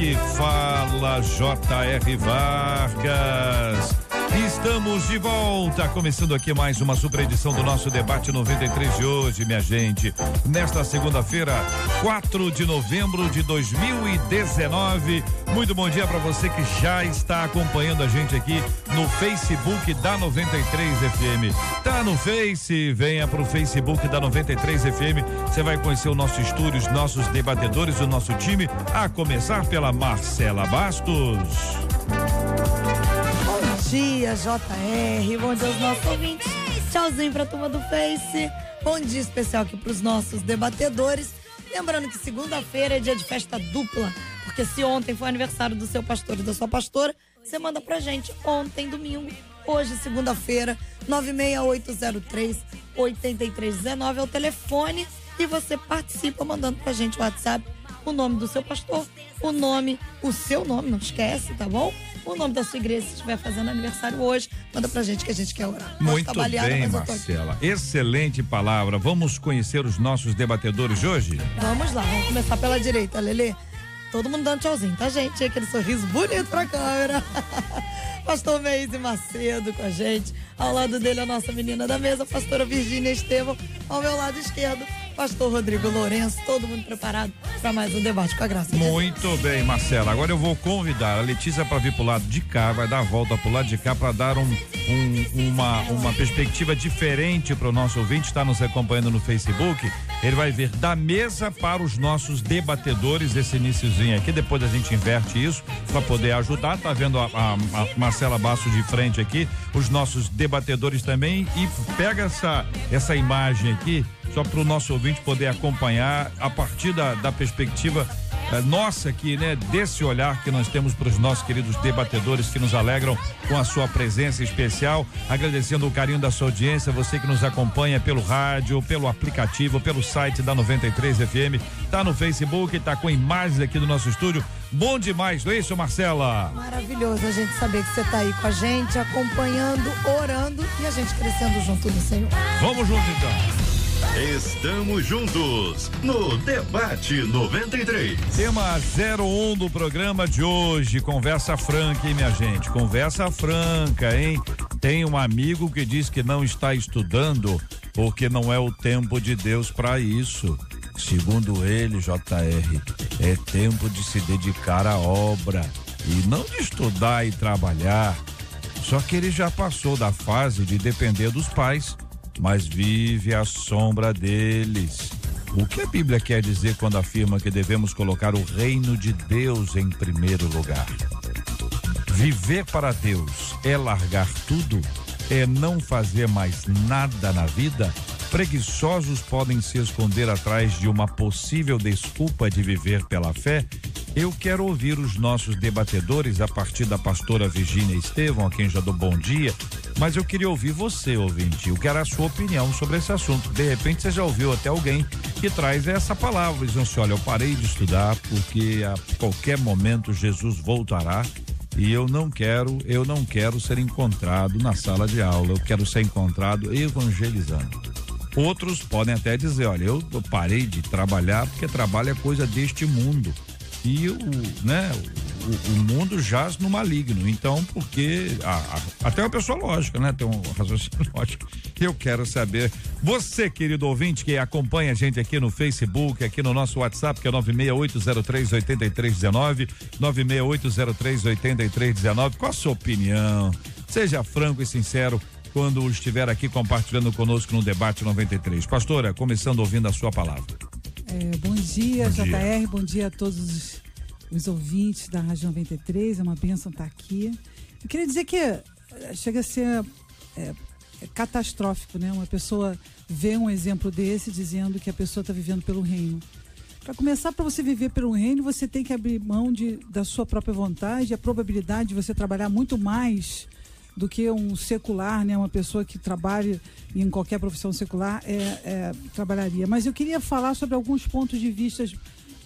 Aqui fala J.R. Vargas. Estamos de volta, começando aqui mais uma super edição do nosso debate 93 de hoje, minha gente. Nesta segunda-feira, 4 de novembro de 2019. Muito bom dia para você que já está acompanhando a gente aqui no Facebook da 93 FM. Tá no Face, venha pro Facebook da 93 FM. Você vai conhecer o nosso estúdio, os nossos debatedores, o nosso time, a começar pela Marcela Bastos dia, JR. Bom dia aos nossos ouvintes. Tchauzinho pra turma do Face. Bom dia especial aqui pros nossos debatedores. Lembrando que segunda-feira é dia de festa dupla, porque se ontem foi aniversário do seu pastor e da sua pastora, você manda pra gente ontem, domingo, hoje, segunda-feira, 96803 8319 é o telefone e você participa mandando pra gente o WhatsApp o nome do seu pastor, o nome, o seu nome, não esquece, tá bom? o nome da sua igreja se estiver fazendo aniversário hoje. Manda pra gente que a gente quer orar. Muito bem, Marcela. Excelente palavra. Vamos conhecer os nossos debatedores de hoje? Vamos lá, vamos começar pela direita, Lele. Todo mundo dando tchauzinho, tá, gente? Aquele sorriso bonito pra câmera. Pastor Meise Macedo com a gente. Ao lado dele, a nossa menina da mesa, pastora Virgínia Estevão. Ao meu lado esquerdo, pastor Rodrigo Lourenço, todo mundo preparado para mais um debate com a graça. Muito bem, Marcela. Agora eu vou convidar a Letícia para vir pro lado de cá, vai dar a volta pro lado de cá para dar um, um, uma, uma perspectiva diferente para o nosso ouvinte, está nos acompanhando no Facebook. Ele vai ver da mesa para os nossos debatedores esse iníciozinho aqui, depois a gente inverte isso para poder ajudar. Tá vendo a, a, a Marcela Basso de frente aqui, os nossos debatedores também. E pega essa essa imagem aqui só para o nosso ouvinte poder acompanhar a partir da, da perspectiva nossa aqui, né? Desse olhar que nós temos para os nossos queridos debatedores que nos alegram com a sua presença especial, agradecendo o carinho da sua audiência, você que nos acompanha pelo rádio, pelo aplicativo, pelo site da 93 FM, tá no Facebook, tá com imagens aqui do nosso estúdio. Bom demais, não é isso, Marcela? Maravilhoso a gente saber que você tá aí com a gente, acompanhando, orando e a gente crescendo junto no Senhor. Vamos juntos então. Estamos juntos no Debate 93. Tema 01 do programa de hoje. Conversa franca, hein, minha gente? Conversa franca, hein? Tem um amigo que diz que não está estudando porque não é o tempo de Deus para isso. Segundo ele, JR, é tempo de se dedicar à obra e não de estudar e trabalhar. Só que ele já passou da fase de depender dos pais mas vive à sombra deles. O que a Bíblia quer dizer quando afirma que devemos colocar o reino de Deus em primeiro lugar? Viver para Deus é largar tudo? É não fazer mais nada na vida? Preguiçosos podem se esconder atrás de uma possível desculpa de viver pela fé? Eu quero ouvir os nossos debatedores a partir da pastora Virgínia Estevão, a quem já dou bom dia, mas eu queria ouvir você, ouvinte. Eu quero a sua opinião sobre esse assunto. De repente você já ouviu até alguém que traz essa palavra, dizendo assim: olha, eu parei de estudar porque a qualquer momento Jesus voltará e eu não quero, eu não quero ser encontrado na sala de aula, eu quero ser encontrado evangelizando. Outros podem até dizer, olha, eu parei de trabalhar porque trabalho é coisa deste mundo e o, né, o, o mundo jaz no maligno. Então, porque a, a, até uma pessoa lógica, né? Tem um raciocínio lógico. Eu quero saber, você, querido ouvinte, que acompanha a gente aqui no Facebook, aqui no nosso WhatsApp, que é 96803 8319, 96803 8319, qual a sua opinião? Seja franco e sincero quando estiver aqui compartilhando conosco no debate 93. Pastora, começando ouvindo a sua palavra. É, bom dia, bom JR, dia. bom dia a todos os, os, ouvintes da Rádio 93, é uma bênção estar aqui. Eu queria dizer que é, chega a ser é, é catastrófico, né? Uma pessoa vê um exemplo desse dizendo que a pessoa está vivendo pelo reino. Para começar, para você viver pelo reino, você tem que abrir mão de, da sua própria vontade, a probabilidade de você trabalhar muito mais do que um secular, né? Uma pessoa que trabalha em qualquer profissão secular é, é, trabalharia. Mas eu queria falar sobre alguns pontos de vista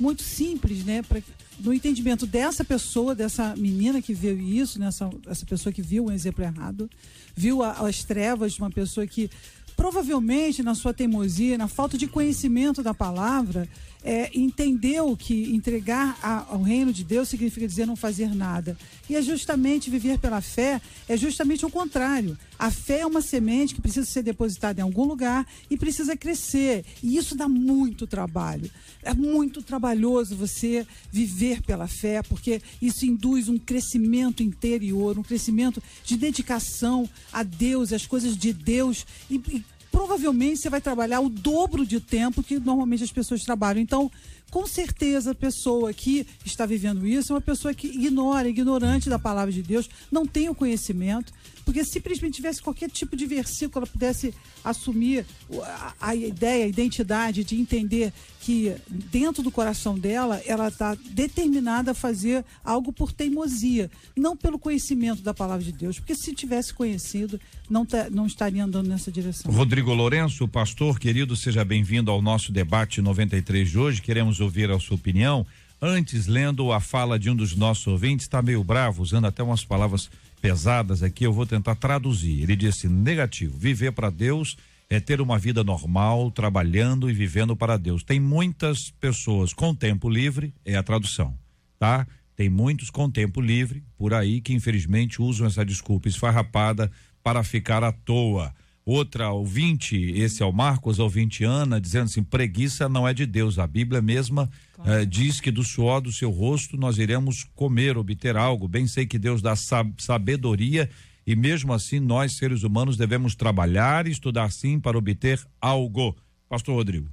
muito simples, né? Pra, no entendimento dessa pessoa, dessa menina que viu isso, nessa essa pessoa que viu um exemplo errado, viu a, as trevas de uma pessoa que provavelmente na sua teimosia, na falta de conhecimento da palavra, é, entendeu que entregar a, ao reino de Deus significa dizer não fazer nada. E é justamente viver pela fé, é justamente o contrário. A fé é uma semente que precisa ser depositada em algum lugar e precisa crescer. E isso dá muito trabalho. É muito trabalhoso você viver pela fé, porque isso induz um crescimento interior, um crescimento de dedicação a Deus, às coisas de Deus. E, e provavelmente você vai trabalhar o dobro de tempo que normalmente as pessoas trabalham. Então, com certeza a pessoa que está vivendo isso é uma pessoa que ignora, ignorante da palavra de Deus, não tem o conhecimento, porque simplesmente tivesse qualquer tipo de versículo, ela pudesse assumir a, a ideia, a identidade de entender que dentro do coração dela, ela está determinada a fazer algo por teimosia, não pelo conhecimento da palavra de Deus, porque se tivesse conhecido, não, tá, não estaria andando nessa direção. Rodrigo Lourenço, pastor querido, seja bem-vindo ao nosso debate 93 de hoje. Queremos ouvir a sua opinião. Antes, lendo a fala de um dos nossos ouvintes, está meio bravo, usando até umas palavras pesadas aqui, eu vou tentar traduzir. Ele disse: negativo, viver para Deus é ter uma vida normal, trabalhando e vivendo para Deus. Tem muitas pessoas com tempo livre, é a tradução, tá? Tem muitos com tempo livre por aí que infelizmente usam essa desculpa esfarrapada para ficar à toa. Outra ouvinte, esse é o Marcos, ouvinte Ana, dizendo assim: preguiça não é de Deus. A Bíblia mesma claro. eh, diz que do suor do seu rosto nós iremos comer, obter algo. Bem sei que Deus dá sabedoria e mesmo assim nós, seres humanos, devemos trabalhar e estudar sim para obter algo. Pastor Rodrigo.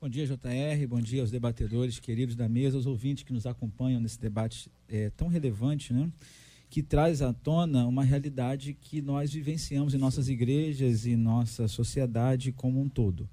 Bom dia, JR. Bom dia aos debatedores queridos da mesa, aos ouvintes que nos acompanham nesse debate é, tão relevante, né? Que traz à tona uma realidade que nós vivenciamos em nossas igrejas e nossa sociedade como um todo.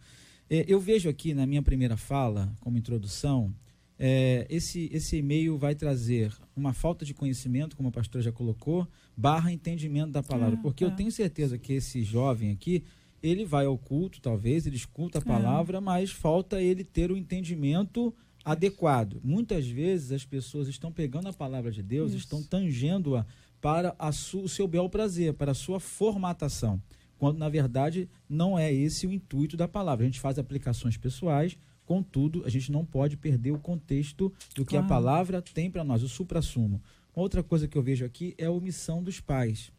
É, eu vejo aqui na minha primeira fala, como introdução, é, esse, esse e-mail vai trazer uma falta de conhecimento, como a pastora já colocou, barra entendimento da palavra. Ah, porque eu tá. tenho certeza que esse jovem aqui, ele vai ao culto, talvez, ele escuta a é. palavra, mas falta ele ter o entendimento adequado. Muitas vezes as pessoas estão pegando a palavra de Deus, Isso. estão tangendo-a para o seu bel prazer, para a sua formatação, quando na verdade não é esse o intuito da palavra. A gente faz aplicações pessoais, contudo, a gente não pode perder o contexto do que claro. a palavra tem para nós, o supra-sumo. Outra coisa que eu vejo aqui é a omissão dos pais.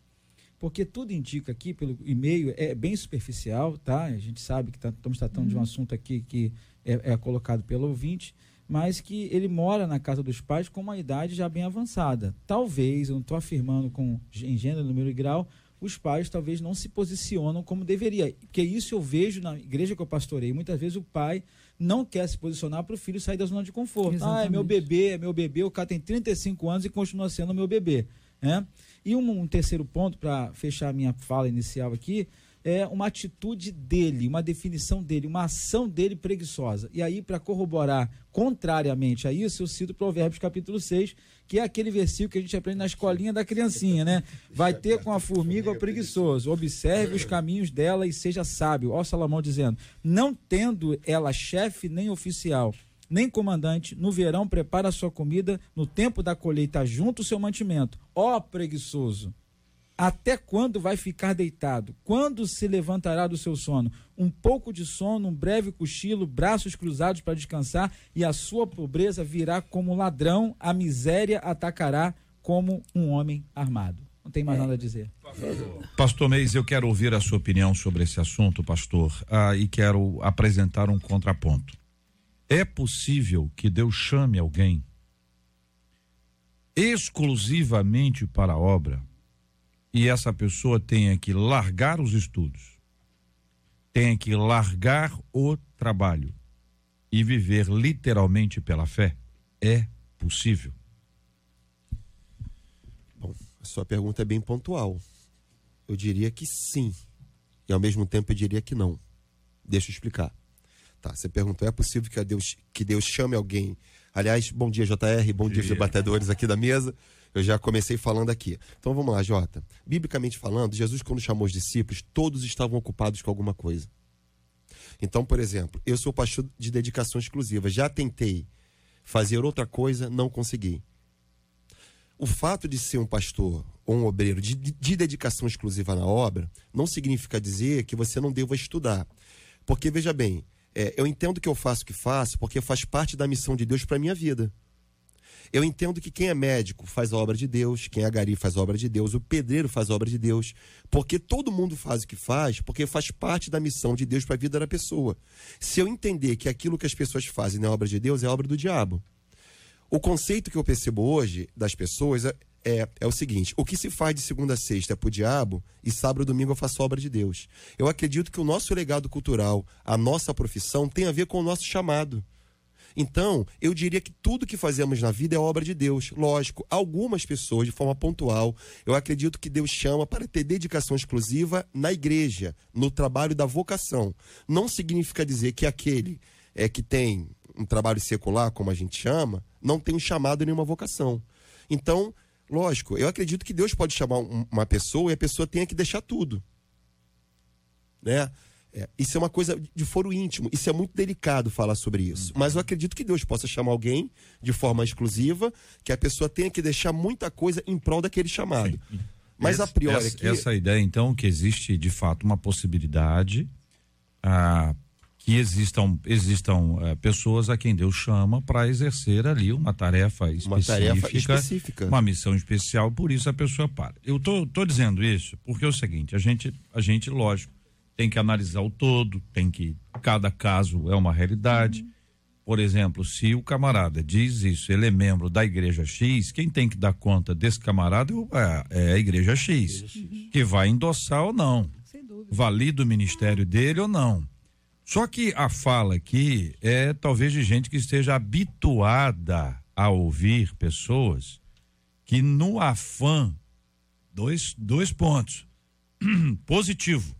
Porque tudo indica aqui, pelo e-mail, é bem superficial, tá? A gente sabe que tá, estamos tratando uhum. de um uhum. assunto aqui que é, é colocado pelo ouvinte, mas que ele mora na casa dos pais com uma idade já bem avançada. Talvez, eu não estou afirmando com em gênero, número e grau, os pais talvez não se posicionam como deveria. Porque isso eu vejo na igreja que eu pastorei. Muitas vezes o pai não quer se posicionar para o filho sair da zona de conforto. Exatamente. Ah, é meu bebê, é meu bebê, o cara tem 35 anos e continua sendo meu bebê. Né? E um, um terceiro ponto, para fechar a minha fala inicial aqui, é uma atitude dele, uma definição dele, uma ação dele preguiçosa. E aí, para corroborar contrariamente a isso, eu cito Provérbios capítulo 6, que é aquele versículo que a gente aprende na escolinha da criancinha, né? Vai ter com a formiga o preguiçoso, observe os caminhos dela e seja sábio. Ó Salomão dizendo, não tendo ela chefe nem oficial, nem comandante, no verão prepara a sua comida, no tempo da colheita junto o seu mantimento. Ó preguiçoso, até quando vai ficar deitado? Quando se levantará do seu sono? Um pouco de sono, um breve cochilo, braços cruzados para descansar, e a sua pobreza virá como ladrão, a miséria atacará como um homem armado. Não tem mais é. nada a dizer. Pastor Meis, eu quero ouvir a sua opinião sobre esse assunto, pastor, ah, e quero apresentar um contraponto. É possível que Deus chame alguém exclusivamente para a obra e essa pessoa tenha que largar os estudos, tenha que largar o trabalho e viver literalmente pela fé, é possível? Bom, a sua pergunta é bem pontual. Eu diria que sim, e ao mesmo tempo eu diria que não. Deixa eu explicar. Tá, você perguntou, é possível que Deus, que Deus chame alguém? Aliás, bom dia, JR, bom dia, dia. debatedores aqui da mesa. Eu já comecei falando aqui. Então vamos lá, Jota. Biblicamente falando, Jesus, quando chamou os discípulos, todos estavam ocupados com alguma coisa. Então, por exemplo, eu sou pastor de dedicação exclusiva. Já tentei fazer outra coisa, não consegui. O fato de ser um pastor ou um obreiro de, de dedicação exclusiva na obra não significa dizer que você não deva estudar. Porque, veja bem, é, eu entendo que eu faço o que faço porque faz parte da missão de Deus para minha vida. Eu entendo que quem é médico faz a obra de Deus, quem é gari faz a obra de Deus, o pedreiro faz a obra de Deus, porque todo mundo faz o que faz, porque faz parte da missão de Deus para a vida da pessoa. Se eu entender que aquilo que as pessoas fazem não é obra de Deus, é obra do diabo. O conceito que eu percebo hoje das pessoas é, é, é o seguinte: o que se faz de segunda a sexta é para o diabo e sábado e domingo eu faço obra de Deus. Eu acredito que o nosso legado cultural, a nossa profissão, tem a ver com o nosso chamado. Então, eu diria que tudo que fazemos na vida é obra de Deus. Lógico, algumas pessoas, de forma pontual, eu acredito que Deus chama para ter dedicação exclusiva na igreja, no trabalho da vocação. Não significa dizer que aquele é que tem um trabalho secular, como a gente chama, não tem um chamado nenhuma vocação. Então, Lógico, eu acredito que Deus pode chamar uma pessoa e a pessoa tenha que deixar tudo. Né? É, isso é uma coisa de foro íntimo, isso é muito delicado falar sobre isso. Mas eu acredito que Deus possa chamar alguém de forma exclusiva, que a pessoa tenha que deixar muita coisa em prol daquele chamado. Sim. Mas essa, a priori. Essa, aqui... essa ideia, então, que existe de fato uma possibilidade ah, que existam, existam é, pessoas a quem Deus chama para exercer ali uma tarefa específica, uma tarefa específica, uma missão especial, por isso a pessoa para. Eu tô, tô dizendo isso porque é o seguinte, a gente, a gente, lógico, tem que analisar o todo, tem que, cada caso é uma realidade. Uhum. Por exemplo, se o camarada diz isso, ele é membro da igreja X, quem tem que dar conta desse camarada é, é a igreja X, igreja X. Uhum. que vai endossar ou não, valida o ministério dele ou não. Só que a fala aqui é talvez de gente que esteja habituada a ouvir pessoas que no afã, dois, dois pontos. Positivo.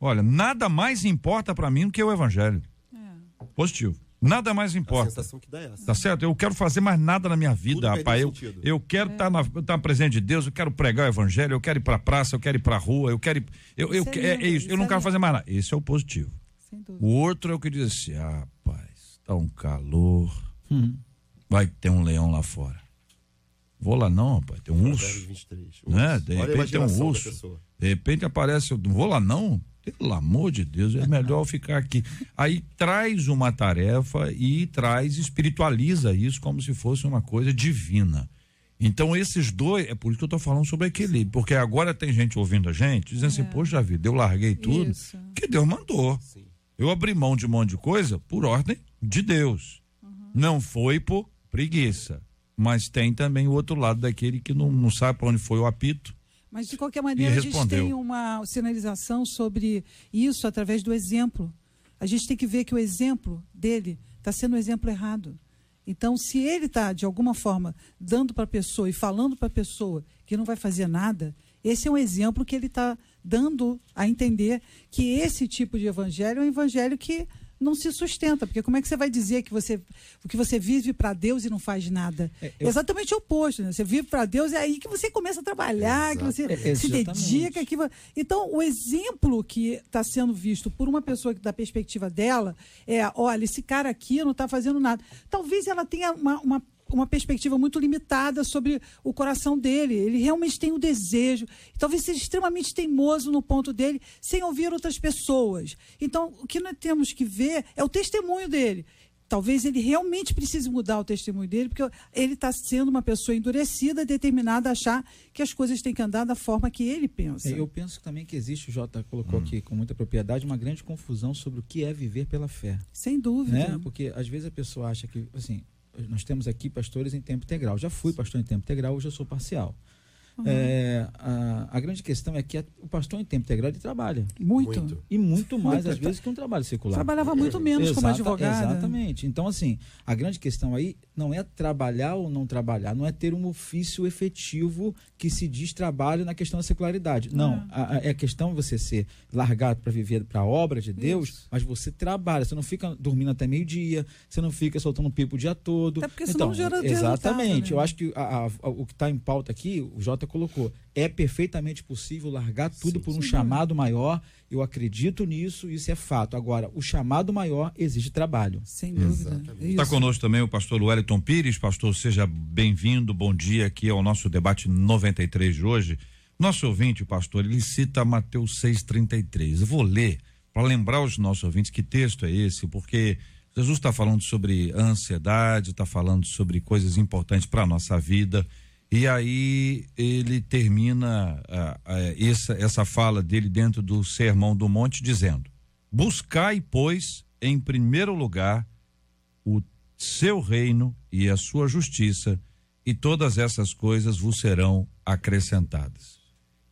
Olha, nada mais importa para mim do que o evangelho. É. Positivo. Nada mais importa. A sensação que dá é essa. Tá certo? Eu quero fazer mais nada na minha vida, rapaz. Eu, eu quero estar é. tá, tá presente de Deus, eu quero pregar o evangelho, eu quero ir para a praça, eu quero ir para a rua, eu quero ir, eu, eu, é, é, isso, eu não quero fazer mais nada. Esse é o positivo. O outro é o que diz assim: ah, rapaz, tá um calor. Hum. Vai ter um leão lá fora. Vou lá não, rapaz, tem um urso. 23, né? De repente tem um urso. De repente aparece, não vou lá não. Pelo amor de Deus, é melhor ficar aqui. Aí traz uma tarefa e traz, espiritualiza isso como se fosse uma coisa divina. Então, esses dois, é por isso que eu estou falando sobre equilíbrio, porque agora tem gente ouvindo a gente dizendo assim, é. assim, poxa vida, eu larguei tudo, isso. que Deus mandou. Sim. Eu abri mão de um monte de coisa por ordem de Deus. Uhum. Não foi por preguiça. Mas tem também o outro lado daquele que não, não sabe para onde foi o apito. Mas de qualquer maneira, a gente tem uma sinalização sobre isso através do exemplo. A gente tem que ver que o exemplo dele está sendo um exemplo errado. Então, se ele está, de alguma forma, dando para a pessoa e falando para a pessoa que não vai fazer nada, esse é um exemplo que ele está dando a entender que esse tipo de evangelho é um evangelho que não se sustenta, porque como é que você vai dizer que você que você vive para Deus e não faz nada? É, eu... Exatamente o oposto, né? Você vive para Deus é aí que você começa a trabalhar, Exato. que você é, se dedica, que então o exemplo que está sendo visto por uma pessoa que da perspectiva dela é, olha, esse cara aqui não está fazendo nada. Talvez ela tenha uma, uma uma perspectiva muito limitada sobre o coração dele. Ele realmente tem o um desejo, talvez seja extremamente teimoso no ponto dele, sem ouvir outras pessoas. Então, o que nós temos que ver é o testemunho dele. Talvez ele realmente precise mudar o testemunho dele, porque ele está sendo uma pessoa endurecida, determinada a achar que as coisas têm que andar da forma que ele pensa. É, eu penso também que existe, o Jota colocou hum. aqui com muita propriedade, uma grande confusão sobre o que é viver pela fé. Sem dúvida. Né? Porque às vezes a pessoa acha que, assim, nós temos aqui pastores em tempo integral. Já fui pastor em tempo integral, hoje eu sou parcial. É, a, a grande questão é que a- o pastor em tempo integral ele trabalha. Muito. Muito. E muito mais, Muito. às vezes, que um trabalho secular. Trabalhava muito menos como Exata- advogada. Exatamente. Então, assim, a grande questão aí não é trabalhar ou não trabalhar, não é ter um ofício efetivo que se diz trabalho na questão da secularidade. Não, a, a- é a questão de você ser largado para viver para a obra de Deus, Isso. mas você trabalha, você não fica dormindo até meio-dia, você não fica soltando pipo o dia todo. Até porque senão então, gera Exatamente. né? Eu acho que a- a- a- o que está em pauta aqui, o Jota colocou, é perfeitamente possível largar tudo por um chamado maior. Eu acredito nisso, isso é fato. Agora, o chamado maior exige trabalho. Sem dúvida. É Está isso. conosco também o pastor Wellington Pires. Pastor, seja bem-vindo. Bom dia aqui ao nosso debate 93 de hoje. Nosso ouvinte, pastor, ele cita Mateus 6,33. Eu vou ler para lembrar os nossos ouvintes que texto é esse, porque Jesus está falando sobre ansiedade, está falando sobre coisas importantes para a nossa vida. E aí ele termina ah, ah, essa, essa fala dele dentro do Sermão do Monte dizendo: Buscai, pois, em primeiro lugar o seu reino e a sua justiça, e todas essas coisas vos serão acrescentadas.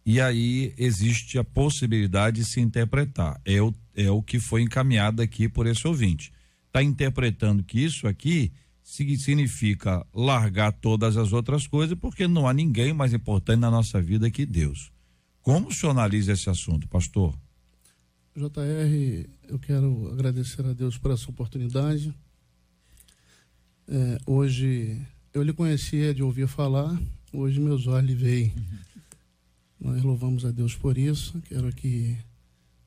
E aí existe a possibilidade de se interpretar. É o, é o que foi encaminhado aqui por esse ouvinte. Está interpretando que isso aqui significa largar todas as outras coisas, porque não há ninguém mais importante na nossa vida que Deus. Como o senhor analisa esse assunto, pastor? JR, eu quero agradecer a Deus por essa oportunidade. É, hoje eu lhe conhecia de ouvir falar, hoje meus olhos lhe veem. Nós louvamos a Deus por isso. Quero aqui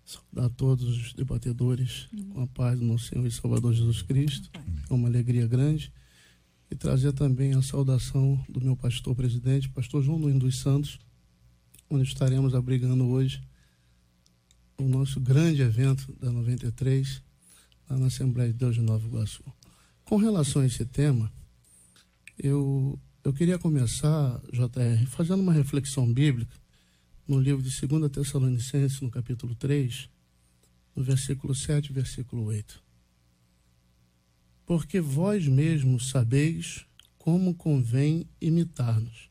saudar todos os debatedores com a paz do nosso Senhor e Salvador Jesus Cristo. É uma alegria grande. E trazer também a saudação do meu pastor presidente, pastor João Nunes dos Santos, onde estaremos abrigando hoje o nosso grande evento da 93, lá na Assembleia de Deus de Nova Iguaçu. Com relação a esse tema, eu, eu queria começar, JR, fazendo uma reflexão bíblica no livro de 2 Tessalonicenses, no capítulo 3, no versículo 7 e versículo 8. Porque vós mesmos sabeis como convém imitar-nos,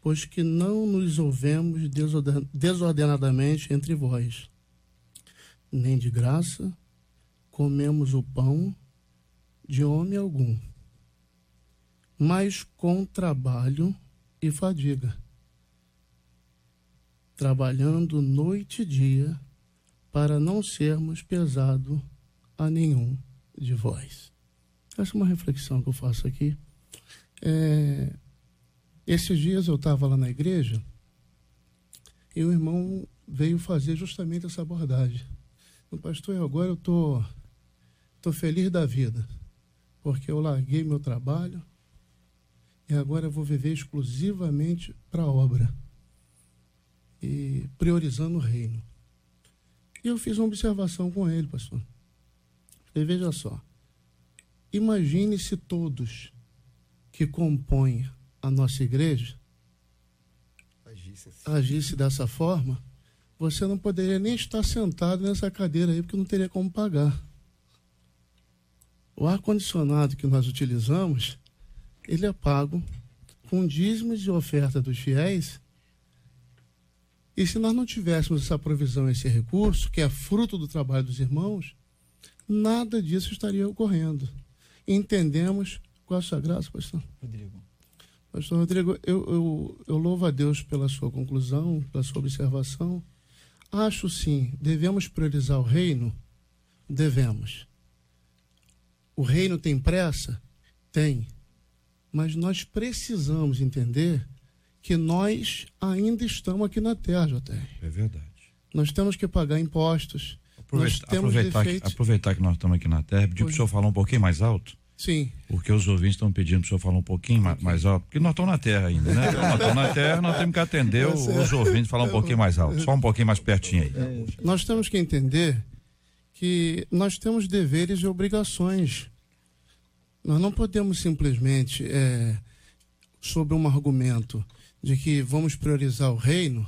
pois que não nos ouvemos desorden- desordenadamente entre vós, nem de graça comemos o pão de homem algum, mas com trabalho e fadiga, trabalhando noite e dia para não sermos pesado a nenhum de vós. Essa é uma reflexão que eu faço aqui. É, esses dias eu estava lá na igreja e o irmão veio fazer justamente essa abordagem. O pastor, agora eu tô, tô feliz da vida, porque eu larguei meu trabalho e agora eu vou viver exclusivamente para a obra e priorizando o reino. E eu fiz uma observação com ele, pastor. Falei, veja só, imagine se todos que compõem a nossa igreja Agissem agisse dessa forma, você não poderia nem estar sentado nessa cadeira aí, porque não teria como pagar. O ar-condicionado que nós utilizamos, ele é pago com dízimos e oferta dos fiéis. E se nós não tivéssemos essa provisão, esse recurso, que é fruto do trabalho dos irmãos, nada disso estaria ocorrendo. Entendemos qual a sua graça, pastor? Rodrigo. Pastor Rodrigo, eu, eu, eu louvo a Deus pela sua conclusão, pela sua observação. Acho sim, devemos priorizar o reino? Devemos. O reino tem pressa? Tem. Mas nós precisamos entender que nós ainda estamos aqui na terra, JR. É verdade. Nós temos que pagar impostos. Aproveitar, aproveitar, que, aproveitar que nós estamos aqui na terra, pedir para o senhor falar um pouquinho mais alto, Sim, porque os ouvintes estão pedindo para o senhor falar um pouquinho ma- mais alto, porque nós estamos na terra ainda, né? Nós estamos na terra, nós temos que atender os, os ouvintes falar um pouquinho mais alto, só um pouquinho mais pertinho aí. nós temos que entender que nós temos deveres e obrigações. Nós não podemos simplesmente, é, sob um argumento de que vamos priorizar o reino,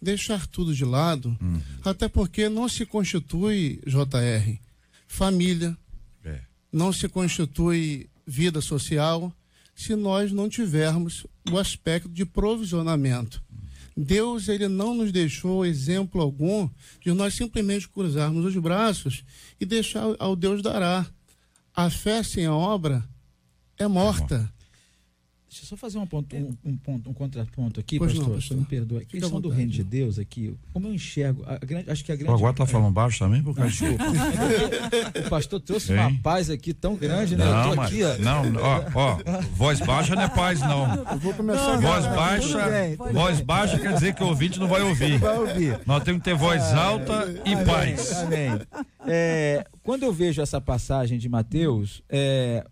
deixar tudo de lado, até porque não se constitui, JR, família, É. não se constitui vida social, se nós não tivermos o aspecto de provisionamento. Deus ele não nos deixou exemplo algum de nós simplesmente cruzarmos os braços e deixar ao Deus dará. A fé sem a obra é morta. Deixa eu só fazer um, ponto, um, um ponto, um contraponto aqui, Pois não, pastor. pastor. Só me perdoa. A Fica questão do reino de Deus aqui, como eu enxergo, a grande, acho que a O grande. agora tá falando baixo também, por causa de... Desculpa. o pastor trouxe uma Hein? paz aqui tão grande, né? eu Não, tô mas, aqui, ó. não, ó, ó, voz baixa não é paz, não. Eu vou começar Voz agora. baixa, bem, voz baixa quer dizer que o ouvinte não vai ouvir. Vai ouvir. Nós temos que ter voz alta e Amém, paz. Amém. É, quando eu vejo essa passagem de Mateus, é, o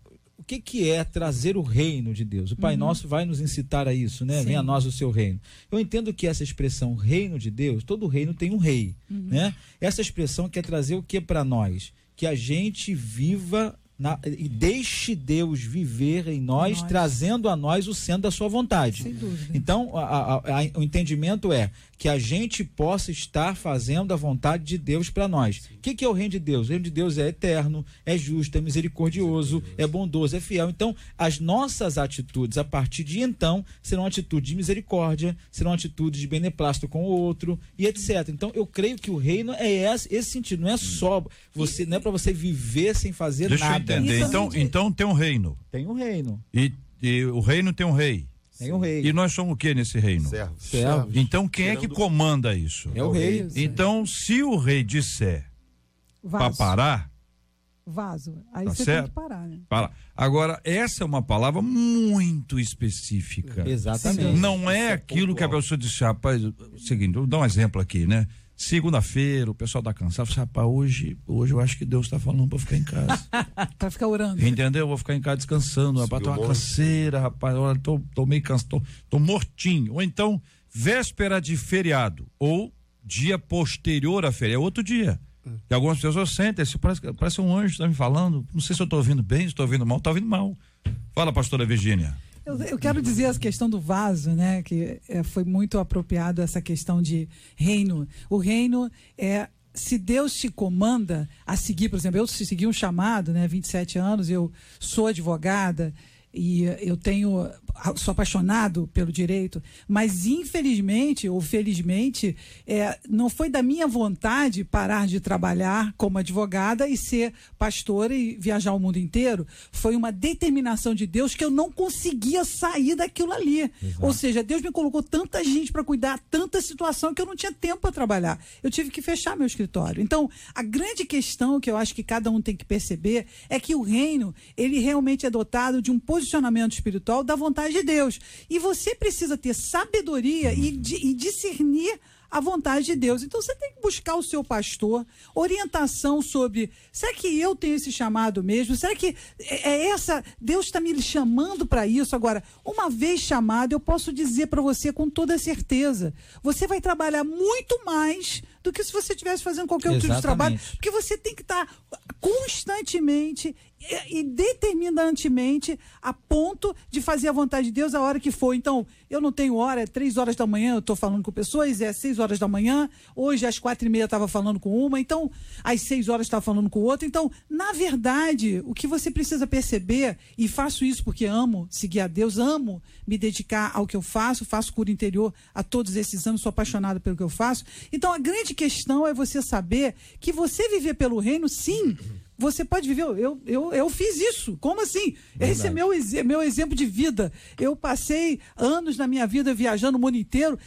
que, que é trazer o reino de Deus? O Pai Nosso vai nos incitar a isso, né? Sim. Venha a nós o seu reino. Eu entendo que essa expressão reino de Deus, todo reino tem um rei, né? Essa expressão quer trazer o que para nós? Que a gente viva na- e deixe Deus viver em nós, Nós. trazendo a nós o centro da sua vontade. Sem dúvida. Então, a- a- a- o entendimento é que a gente possa estar fazendo a vontade de Deus para nós. O que, que é o reino de Deus? O reino de Deus é eterno, é justo, é misericordioso, é bondoso, é fiel. Então, as nossas atitudes, a partir de então, serão atitudes de misericórdia, serão atitudes de beneplácito com o outro e etc. Então, eu creio que o reino é esse, esse sentido. Não é só você, não é para você viver sem fazer Deixa nada. Entender. Isso Então, então tem um reino. Tem um reino, E, e o reino tem um rei. tem um rei. E nós somos o que nesse reino? Servo. Servo. Então quem é que comanda isso? É o rei. Então, se o rei disser para parar, Vaso. Aí Tá você certo. tem que parar, né? para. Agora, essa é uma palavra muito específica. Exatamente. Não é aquilo que a pessoa disse, rapaz, seguinte, vou dar um exemplo aqui, né? Segunda-feira, o pessoal tá cansado, fala, rapaz, hoje, hoje eu acho que Deus tá falando pra eu ficar em casa. Pra ficar orando. Entendeu? Eu vou ficar em casa descansando, rapaz, tô uma canseira, rapaz, olha, tô, tô meio cansado, tô, tô mortinho. Ou então, véspera de feriado, ou dia posterior a feriado, é outro dia. E algumas pessoas sentem, se parece, parece um anjo tá me falando, não sei se eu tô ouvindo bem, se tô ouvindo mal, tá ouvindo mal. Fala, pastora Virgínia. Eu, eu quero dizer essa questão do vaso, né? Que é, foi muito apropriado essa questão de reino. O reino é. Se Deus te comanda a seguir, por exemplo, eu segui um chamado, né? 27 anos, eu sou advogada e eu tenho sou apaixonado pelo direito, mas infelizmente ou felizmente é, não foi da minha vontade parar de trabalhar como advogada e ser pastora e viajar o mundo inteiro. Foi uma determinação de Deus que eu não conseguia sair daquilo ali. Ou seja, Deus me colocou tanta gente para cuidar, tanta situação que eu não tinha tempo para trabalhar. Eu tive que fechar meu escritório. Então, a grande questão que eu acho que cada um tem que perceber é que o reino, ele realmente é dotado de um posicionamento espiritual da vontade de Deus. E você precisa ter sabedoria e, e discernir a vontade de Deus. Então você tem que buscar o seu pastor, orientação sobre, será que eu tenho esse chamado mesmo? Será que é é essa, Deus está me chamando para isso? Agora, uma vez chamado, eu posso dizer para você com toda certeza, você vai trabalhar muito mais do que se você estivesse fazendo qualquer outro tipo de trabalho, porque você tem que estar constantemente e, determinantemente a ponto de fazer a vontade de Deus a hora que for. Então, eu não tenho hora, é três horas da manhã, eu estou falando com pessoas, é seis horas da manhã, hoje às quatro e meia estava falando com uma, então às seis horas estava falando com outra. Então, na verdade, o que você precisa perceber, e faço isso porque amo seguir a Deus, amo me dedicar ao que eu faço, faço cura interior há todos esses anos, sou apaixonada pelo que eu faço. Então, a grande questão é você saber que você viver pelo reino, sim, você pode viver. Eu, eu, eu fiz isso. Como assim? Esse é meu, meu exemplo de vida. Eu passei anos na minha vida viajando o mundo inteiro,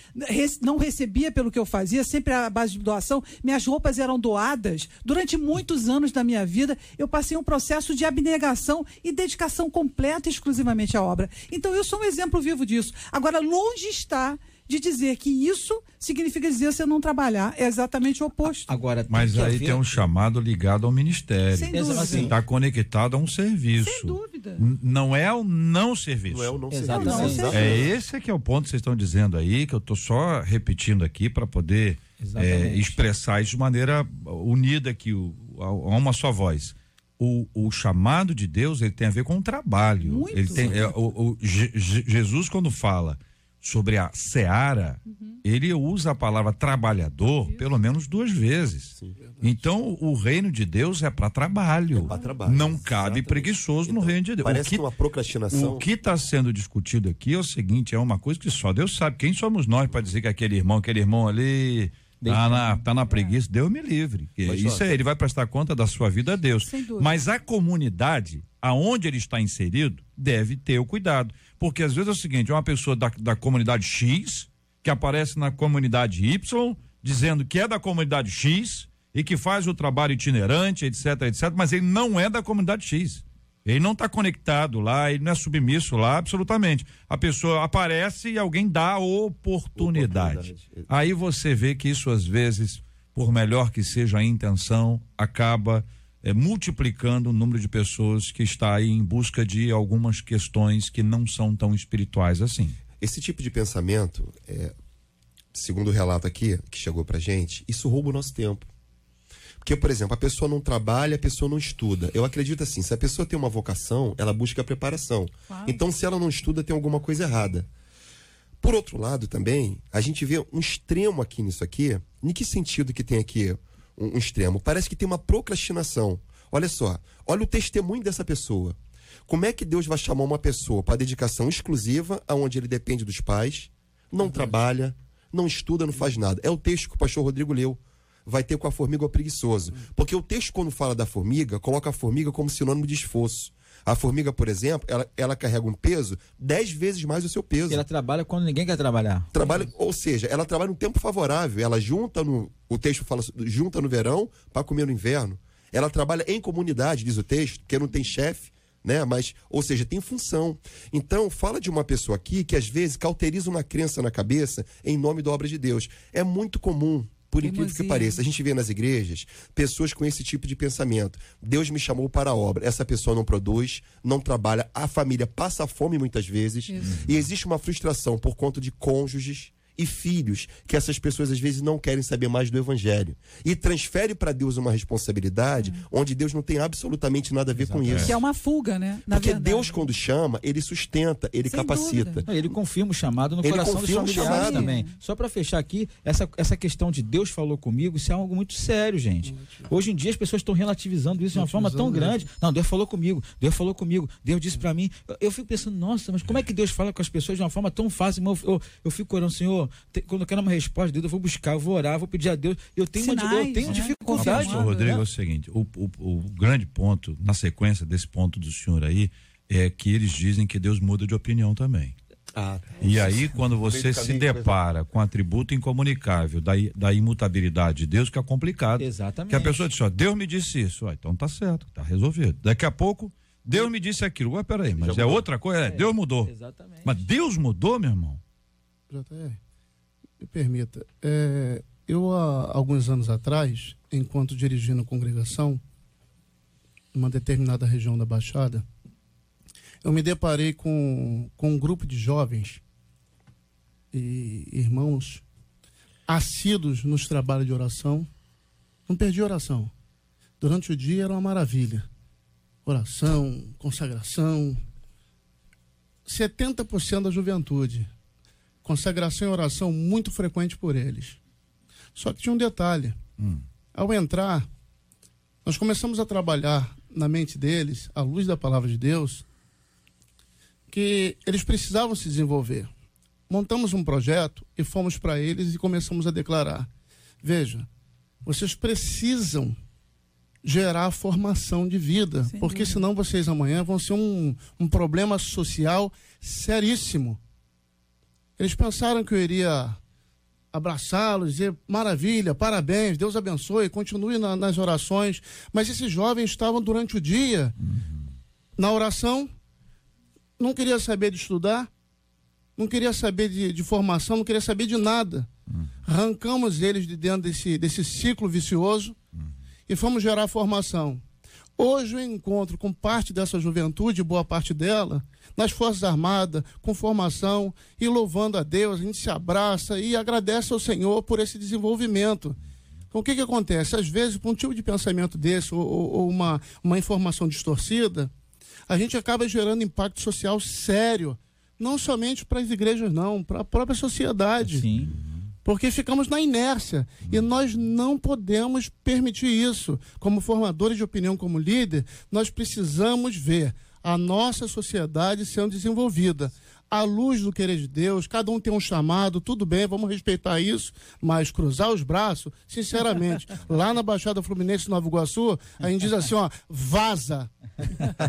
não recebia pelo que eu fazia, sempre à base de doação. Minhas roupas eram doadas. Durante muitos anos da minha vida, eu passei um processo de abnegação e dedicação completa e exclusivamente à obra. Então, eu sou um exemplo vivo disso. Agora, longe está de dizer que isso significa dizer você não trabalhar. É exatamente o oposto. Agora, tem Mas aí haver- tem um chamado ligado ao ministério. Sem dúvida. assim, Está conectado a um serviço. Sem dúvida. N- Não é o não serviço. Não é o não Exatamente. serviço. Não, É esse que é o ponto que vocês estão dizendo aí, que eu estou só repetindo aqui para poder é, expressar isso de maneira unida aqui, o- a, a uma só voz. O, o chamado de Deus ele tem a ver com o trabalho. Muito. Ele tem, é, o, o Je- Je- Jesus quando fala sobre a seara, Uhum. ele usa a palavra trabalhador pelo menos duas vezes. Então, o reino de Deus é para trabalho. pra trabalho, Não cabe preguiçoso no Então, reino de Deus. Parece O que- uma procrastinação. o que está sendo discutido aqui é o seguinte: é uma coisa que só Deus sabe. Quem somos nós para dizer que aquele irmão, aquele irmão ali. Tá na, tá na preguiça, Deus me livre. Que Mas, Isso Jota, é, ele vai prestar conta da sua vida a Deus. Mas a comunidade, aonde ele está inserido, deve ter o cuidado. Porque às vezes é o seguinte: é uma pessoa da, da comunidade X, que aparece na comunidade Y, dizendo que é da comunidade X e que faz o trabalho itinerante, etc, etc, mas ele não é da comunidade X. Ele não está conectado lá, ele não é submisso lá, absolutamente. A pessoa aparece e alguém dá oportunidade. Oportunidade. Aí você vê que isso, às vezes, por melhor que seja a intenção, acaba eh, multiplicando o número de pessoas que está aí em busca de algumas questões que não são tão espirituais assim. Esse tipo de pensamento, é, segundo o relato aqui que chegou pra gente, isso rouba o nosso tempo. Porque, por exemplo, a pessoa não trabalha, a pessoa não estuda. Eu acredito assim, se a pessoa tem uma vocação, ela busca a preparação. Então, se ela não estuda, tem alguma coisa errada. Por outro lado, também, a gente vê um extremo aqui nisso aqui. Em que sentido que tem aqui um, um extremo? Parece que tem uma procrastinação. Olha só, olha o testemunho dessa pessoa. Como é que Deus vai chamar uma pessoa para dedicação exclusiva, aonde ele depende dos pais, não trabalha, não estuda, não faz nada? É o texto que o pastor Rodrigo leu. Vai ter com a formiga o preguiçoso. Porque o texto, quando fala da formiga, coloca a formiga como sinônimo de esforço. A formiga, por exemplo, ela, ela carrega um peso dez vezes mais do seu peso. Ela trabalha quando ninguém quer trabalhar. Trabalha, ou seja, ela trabalha no tempo favorável. Ela junta no. O texto fala junta no verão para comer no inverno. Ela trabalha em comunidade, diz o texto, porque não tem chefe, né? Mas, ou seja, tem função. Então, fala de uma pessoa aqui que às vezes cauteriza uma crença na cabeça em nome da obra de Deus. É muito comum. Por incrível que pareça, a gente vê nas igrejas pessoas com esse tipo de pensamento. Deus me chamou para a obra. Essa pessoa não produz, não trabalha, a família passa fome muitas vezes. E existe uma frustração por conta de cônjuges e filhos que essas pessoas às vezes não querem saber mais do evangelho. E transfere para Deus uma responsabilidade onde Deus não tem absolutamente nada a ver com isso. Que é uma fuga, né? Na Porque verdade. Deus, quando chama, ele sustenta, ele Sem capacita. Não, Ele confirma o chamado no Ele coração dos familiares chamado. também. Só para fechar aqui, essa, essa questão de Deus falou comigo, isso é algo muito sério, gente. Hoje em dia as pessoas estão relativizando isso de uma forma tão grande. Não, Deus falou comigo, Deus falou comigo, Deus disse para mim. Eu, eu fico pensando, nossa, mas como é que Deus fala com as pessoas de uma forma tão fácil? Eu, eu, eu fico orando, Senhor, te- quando eu quero uma resposta de Deus, eu vou buscar, eu vou orar, eu vou pedir a Deus. Eu tenho, uma, Sinais, eu tenho né? dificuldade. Confirmando, Rodrigo, é né? o seguinte: o, o, o grande ponto, na sequência desse ponto do senhor aí, é que eles dizem que Deus muda de opinião também. Ah, E aí, quando você se depara com atributo incomunicável da, da imutabilidade de Deus, que é complicado. Exatamente. Que a pessoa diz, ó, Deus me disse isso, ó, então tá certo, tá resolvido. Daqui a pouco, Deus me disse aquilo. Ué, peraí, mas é outra coisa? É, Deus mudou. Exatamente. Mas Deus mudou, meu irmão? JR, me permita. é, eu, há alguns anos atrás, enquanto dirigindo a congregação, numa determinada região da Baixada, eu me deparei com, com um grupo de jovens e irmãos assíduos nos trabalhos de oração. Não perdi oração. Durante o dia era uma maravilha. Oração, consagração. 70% da juventude consagração e oração muito frequente por eles. Só que tinha um detalhe. Ao entrar, nós começamos a trabalhar na mente deles, à luz da palavra de Deus, que eles precisavam se desenvolver. Montamos um projeto e fomos para eles e começamos a declarar: veja, vocês precisam gerar formação de vida, Sem porque senão vocês amanhã vão ser um, um problema social seríssimo. Eles pensaram que eu iria abraçá-los, dizer maravilha, parabéns, Deus abençoe, continue na- nas orações. Mas esses jovens estavam durante o dia na oração, não queria saber de estudar, não queria saber de, de formação, não queria saber de nada. Arrancamos eles de dentro desse, desse ciclo vicioso e fomos gerar formação. Hoje eu encontro com parte dessa juventude, boa parte dela, nas Forças Armadas, com formação e louvando a Deus, a gente se abraça e agradece ao Senhor por esse desenvolvimento. Então o que, que acontece? Às vezes, por um tipo de pensamento desse ou, ou- ou uma, uma informação distorcida, a gente acaba gerando impacto social sério não somente para as igrejas, não, para a própria sociedade. Sim. Porque ficamos na inércia e nós não podemos permitir isso. Como formadores de opinião, como líder, nós precisamos ver a nossa sociedade sendo desenvolvida à luz do querer de Deus, cada um tem um chamado, tudo bem, vamos respeitar isso, mas cruzar os braços, sinceramente, lá na Baixada Fluminense, Nova Iguaçu, a gente diz assim, ó, vaza.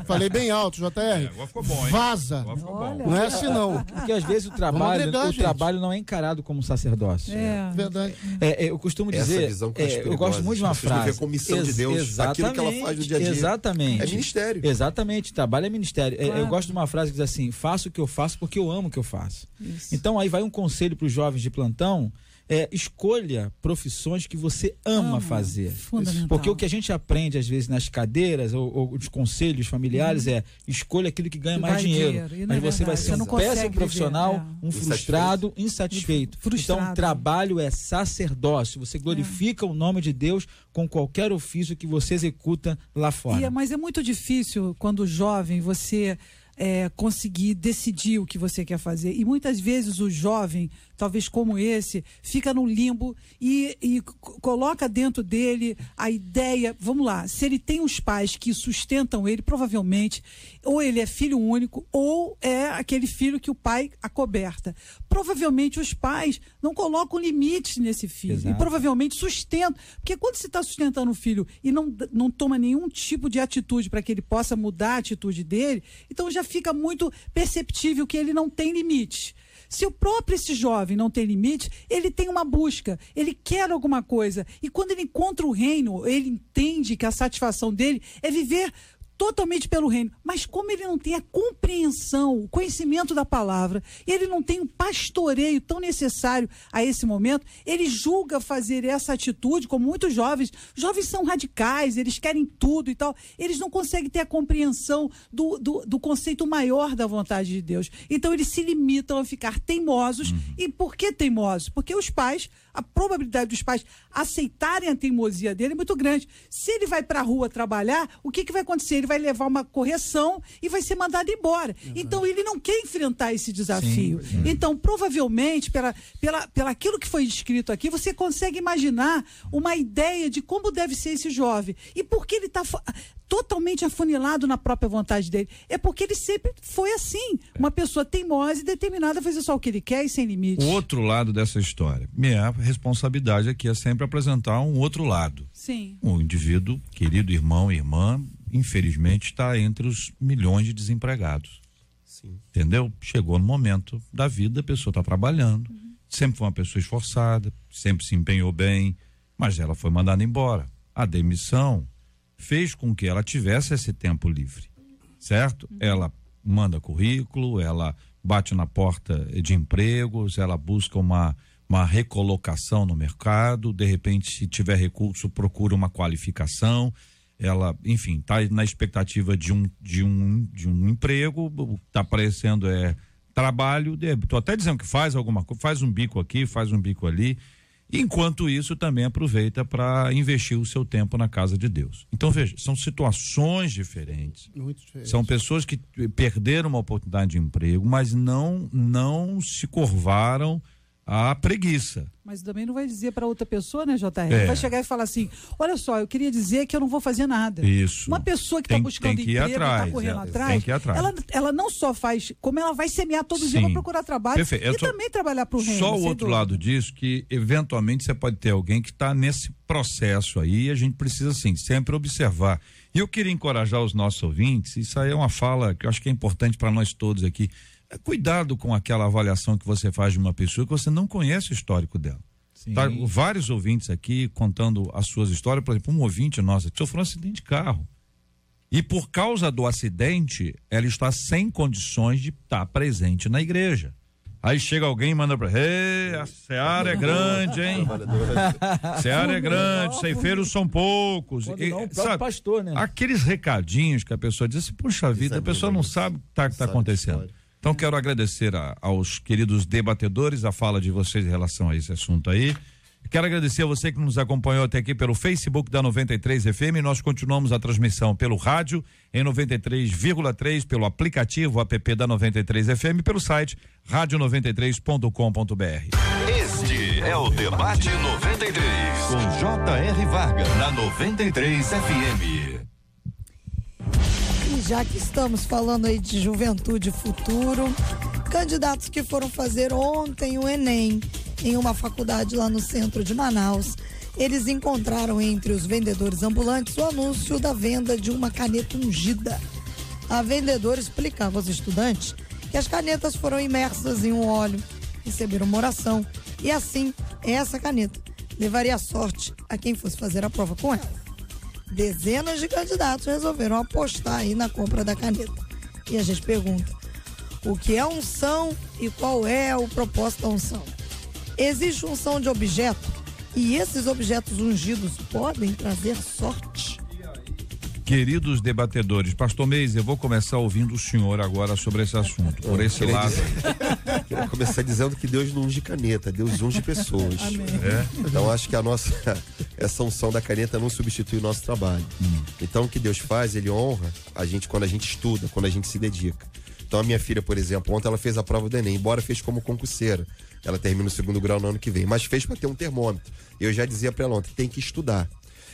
Falei bem alto, JR. É, agora ficou bom, hein? Vaza. Agora ficou bom. Não é assim não. Porque às vezes o trabalho, agregar, o gente. trabalho não é encarado como sacerdócio. É. Verdade. É, é, eu costumo Essa dizer, visão que eu acho é, eu gosto muito de uma frase. veem como missão de Deus, aquilo que ela faz no dia a dia. Exatamente. É ministério. Exatamente, trabalho é ministério. É, Claro. Eu gosto de uma frase que diz assim: faço o que eu faço porque eu amo o que eu faço. Isso. Então aí vai um conselho para os jovens de plantão. É, escolha profissões que você ama, Ama. fazer. Porque o que a gente aprende, às vezes, nas cadeiras ou, ou os conselhos familiares é escolha aquilo que ganha mais vai dinheiro. dinheiro. Mas é você vai verdade. ser Você um péssimo viver, profissional, é. um frustrado, insatisfeito. Frustrado. Então, trabalho é sacerdócio. Você glorifica o nome de Deus com qualquer ofício que você executa lá fora. E é- mas é muito difícil quando jovem você é, conseguir decidir o que você quer fazer. E muitas vezes o jovem, talvez como esse, fica no limbo e, e coloca dentro dele a ideia. Vamos lá, se ele tem os pais que sustentam ele, provavelmente, ou ele é filho único, ou é aquele filho que o pai acoberta. Provavelmente os pais não colocam limites nesse filho. E Exato. provavelmente sustentam. Porque quando você está sustentando o filho e não, não toma nenhum tipo de atitude para que ele possa mudar a atitude dele, então já fica muito perceptível que ele não tem limites. Se o próprio esse jovem não tem limite, ele tem uma busca, ele quer alguma coisa. E quando ele encontra o reino, ele entende que a satisfação dele é viver totalmente pelo reino. Mas como ele não tem a compreensão, o conhecimento da palavra, e ele não tem o pastoreio tão necessário a esse momento, ele julga fazer essa atitude, como muitos jovens. Jovens são radicais, eles querem tudo e tal. Eles não conseguem ter a compreensão do, do, do conceito maior da vontade de Deus. Então eles se limitam a ficar teimosos. E por que teimosos? Porque os pais, a probabilidade dos pais aceitarem a teimosia dele é muito grande. Se ele vai para a rua trabalhar, o que, que vai acontecer? Ele vai levar uma correção e vai ser mandado embora. Então ele não quer enfrentar esse desafio. Então, provavelmente, pela, pela, pela aquilo que foi escrito aqui, você consegue imaginar uma ideia de como deve ser esse jovem. E por que ele está totalmente afunilado na própria vontade dele? É porque ele sempre foi assim. Uma pessoa teimosa e determinada a fazer só o que ele quer e sem limites. O outro lado dessa história. Minha responsabilidade aqui é sempre apresentar um outro lado. Sim. O indivíduo, querido irmão, irmã, infelizmente está entre os milhões de desempregados. Sim. Entendeu? Chegou no momento da vida, a pessoa está trabalhando, sempre foi uma pessoa esforçada, sempre se empenhou bem, mas ela foi mandada embora. A demissão fez com que ela tivesse esse tempo livre, certo? Ela manda currículo, ela bate na porta de empregos, ela busca uma uma recolocação no mercado, de repente, se tiver recurso, procura uma qualificação, ela, enfim, está na expectativa de um, de um, de um emprego, o que está aparecendo é trabalho, estou até dizendo que faz alguma coisa, faz um bico aqui, faz um bico ali, enquanto isso também aproveita para investir o seu tempo na casa de Deus. Então, veja, são situações diferentes. Muito diferente. São pessoas que perderam uma oportunidade de emprego, mas não não se curvaram à preguiça. Mas também não vai dizer para outra pessoa, né, JR? É. Vai chegar e falar assim: olha só, eu queria dizer que eu não vou fazer nada. Isso. Uma pessoa que está buscando tem que emprego, está correndo é, atrás, atrás. Ela, ela não só faz, como ela vai semear todo dia Sim. para procurar trabalho Perfeito. E também trabalhar para o reino. Só o outro dúvida. lado disso, que eventualmente você pode ter alguém que está nesse processo aí, e a gente precisa, assim, sempre observar. E eu queria encorajar os nossos ouvintes, isso aí é uma fala que eu acho que é importante para nós todos aqui. É cuidado com aquela avaliação que você faz de uma pessoa que você não conhece o histórico dela. Tá, vários ouvintes aqui contando as suas histórias, por exemplo, um ouvinte nossa que sofreu um acidente de carro. E por causa do acidente, ela está sem condições de estar presente na igreja. Aí chega alguém e manda pra Ei, a seara é grande, hein? Seara é grande, ceifeiros são poucos. E, não, sabe, pastor, né? Aqueles recadinhos que a pessoa diz assim, puxa vida, a pessoa não sabe o que está Sabe acontecendo. Então quero agradecer a- aos queridos debatedores a fala de vocês em relação a esse assunto aí. Quero agradecer a você que nos acompanhou até aqui pelo Facebook da 93 FM. Nós continuamos a transmissão pelo rádio em 93,3, pelo aplicativo app da 93 FM, pelo site rádio93.com.br. Este é o Debate 93, com J.R. Varga, na 93 FM. Já que estamos falando aí de juventude futuro, candidatos que foram fazer ontem o Enem em uma faculdade lá no centro de Manaus, eles encontraram entre os vendedores ambulantes o anúncio da venda de uma caneta ungida. A vendedora explicava aos estudantes que as canetas foram imersas em um óleo, receberam uma oração e assim essa caneta levaria sorte a quem fosse fazer a prova com ela. Dezenas de candidatos resolveram apostar aí na compra da caneta. E a gente pergunta: o que é unção e qual é o propósito da unção? Existe unção de objeto e esses objetos ungidos podem trazer sorte. Queridos debatedores, Pastor Meis, eu vou começar ouvindo o senhor agora sobre esse assunto. Por esse queria lado. Quero começar dizendo que Deus não unge caneta, Deus unge pessoas. É? Então acho que a nossa essa unção da caneta não substitui o nosso trabalho. Então o que Deus faz, ele honra a gente quando a gente estuda, quando a gente se dedica. Então a minha filha, por exemplo, ontem ela fez a prova do ENEM, embora fez como concurseira. Ela termina o segundo grau no ano que vem, mas fez para ter um termômetro. Eu já dizia para ela ontem, tem que estudar.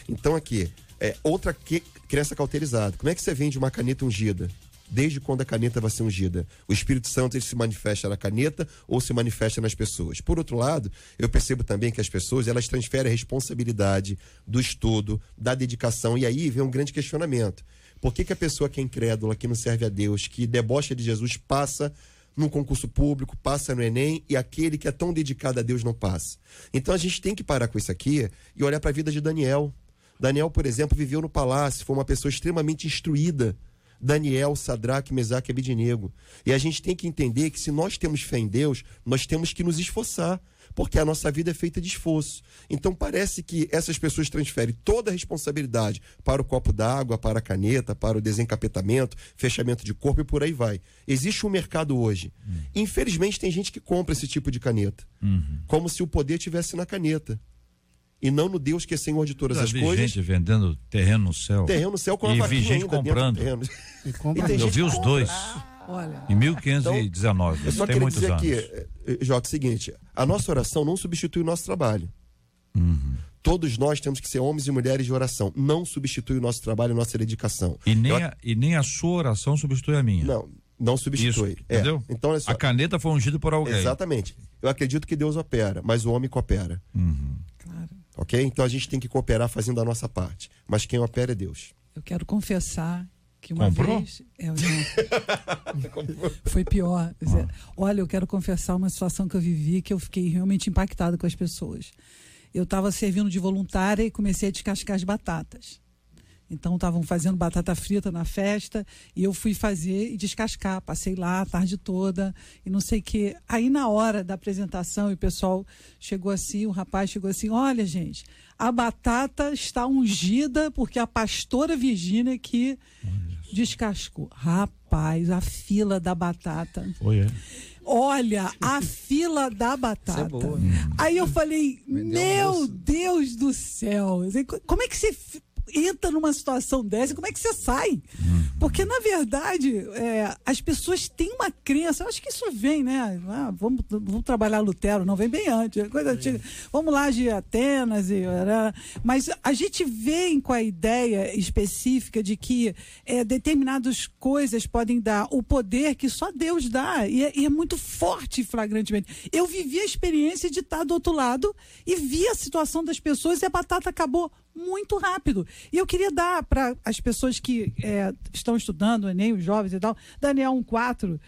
Então aqui, é outra que, criança cauterizada. Como é que você vende uma caneta ungida? Desde quando a caneta vai ser ungida? O Espírito Santo ele se manifesta na caneta ou se manifesta nas pessoas? Por outro lado, eu percebo também que as pessoas elas transferem a responsabilidade do estudo, da dedicação, e aí vem um grande questionamento. Por que, que a pessoa que é incrédula, que não serve a Deus, que debocha de Jesus, passa num concurso público, passa no Enem, e aquele que é tão dedicado a Deus não passa? Então a gente tem que parar com isso aqui e olhar para a vida de Daniel. Daniel, por exemplo, viveu no palácio, foi uma pessoa extremamente instruída. Daniel, Sadraque, Mesaque e Abidinego. E a gente tem que entender que se nós temos fé em Deus, nós temos que nos esforçar, porque a nossa vida é feita de esforço. Então parece que essas pessoas transferem toda a responsabilidade para o copo d'água, para a caneta, para o desencapetamento, fechamento de corpo e por aí vai. Existe um mercado hoje. Infelizmente tem gente que compra esse tipo de caneta, como se o poder tivesse na caneta. E não no Deus que é Senhor de todas Já as vi coisas. gente vendendo terreno no céu. Terreno no céu com a E gente comprando. E compra E tem Eu vi os dois Olha, em 1519. Eu só tem queria muitos dizer anos. aqui, eh, eh, Jota, o seguinte: a nossa oração não substitui o nosso trabalho. Uhum. Todos nós temos que ser homens e mulheres de oração. Não substitui o nosso trabalho e a nossa dedicação. E nem, Eu- a, e nem a sua oração substitui a minha. Não, não substitui. Isso, É, entendeu? Então, só. A caneta foi ungida por alguém. Exatamente. Eu acredito que Deus opera, mas o homem coopera. Uhum. claro. Ok? Então a gente tem que cooperar fazendo a nossa parte. Mas quem opera é Deus. Eu quero confessar que uma Comprou? vez. É, eu não. Foi pior. Dizer, Olha, eu quero confessar uma situação que eu vivi que eu fiquei realmente impactada com as pessoas. Eu estava servindo de voluntária e comecei a descascar as batatas. Então estavam fazendo batata frita na festa e eu fui fazer e descascar. Passei lá a tarde toda e não sei o quê. Aí na hora da apresentação, e o pessoal chegou assim, o rapaz chegou assim: olha, gente, a batata está ungida porque a pastora Virgínia que descascou. Rapaz, a fila da batata. Foi, é. Olha, a fila da batata. Aí eu falei, meu Deus do céu. Como é que você entra numa situação dessa? Como é que você sai? Porque, na verdade, é, as pessoas têm uma crença. Eu acho que isso vem, né? Ah, vamos, vamos trabalhar Lutero, não vem bem antes. é Coisa antiga. Vamos lá de Atenas. E, mas a gente vem com a ideia específica de que é, determinadas coisas podem dar o poder que só Deus dá. E é, e é muito forte flagrantemente. Eu vivi a experiência de estar do outro lado e vi a situação das pessoas e a batata acabou muito rápido. E eu queria dar para as pessoas que é, estão estudando, o Enem, os jovens e tal, Daniel 1,4,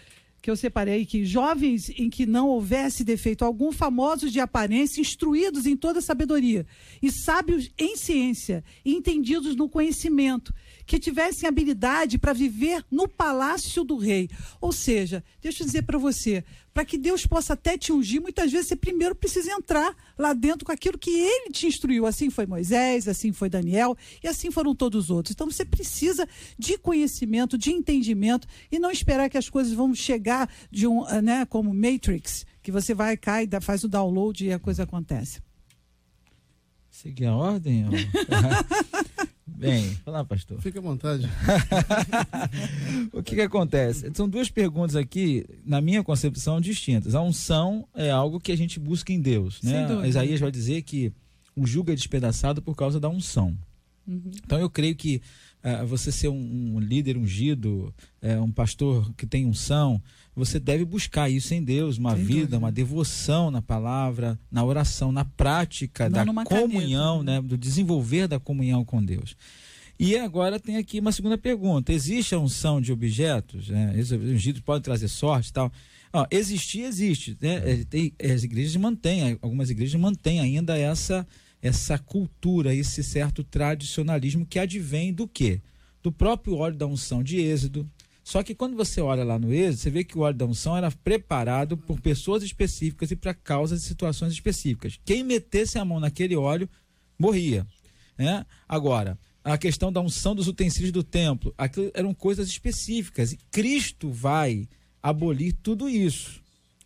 que eu separei, que jovens em que não houvesse defeito algum, famosos de aparência, instruídos em toda sabedoria, e sábios em ciência, e entendidos no conhecimento, que tivessem habilidade para viver no palácio do rei. Ou seja, deixa eu dizer para você, para que Deus possa até te ungir, muitas vezes você primeiro precisa entrar lá dentro com aquilo que ele te instruiu. Assim foi Moisés, assim foi Daniel e assim foram todos os outros. Então você precisa de conhecimento, de entendimento e não esperar que as coisas vão chegar de um, ah, né, como Matrix, que você vai, cai, faz o download e a coisa acontece. Seguir a ordem? Bem, fala, pastor. Fique à vontade. o que, que acontece? São duas perguntas aqui, na minha concepção, distintas. A unção é algo que a gente busca em Deus. Né? Isaías vai dizer que o jugo é despedaçado por causa da unção. Uhum. Então eu creio que uh, você ser um, um líder ungido, uh, um pastor que tem unção, você deve buscar isso em Deus, uma Sem vida, dúvida. uma devoção na palavra, na oração, na prática Não da comunhão, caneta. né, do desenvolver da comunhão com Deus. E agora tem aqui uma segunda pergunta: existe a unção de objetos? Né? Ungidos podem trazer sorte e tal. Ó, existir, existe. Né? É, tem, as igrejas mantêm, algumas igrejas mantêm ainda essa, essa cultura, esse certo tradicionalismo que advém do quê? Do próprio óleo da unção de Êxodo, só que quando você olha lá no êxodo, você vê que o óleo da unção era preparado por pessoas específicas e para causas e situações específicas. Quem metesse a mão naquele óleo morria. Né? Agora, a questão da unção dos utensílios do templo, aquilo eram coisas específicas. E Cristo vai abolir tudo isso.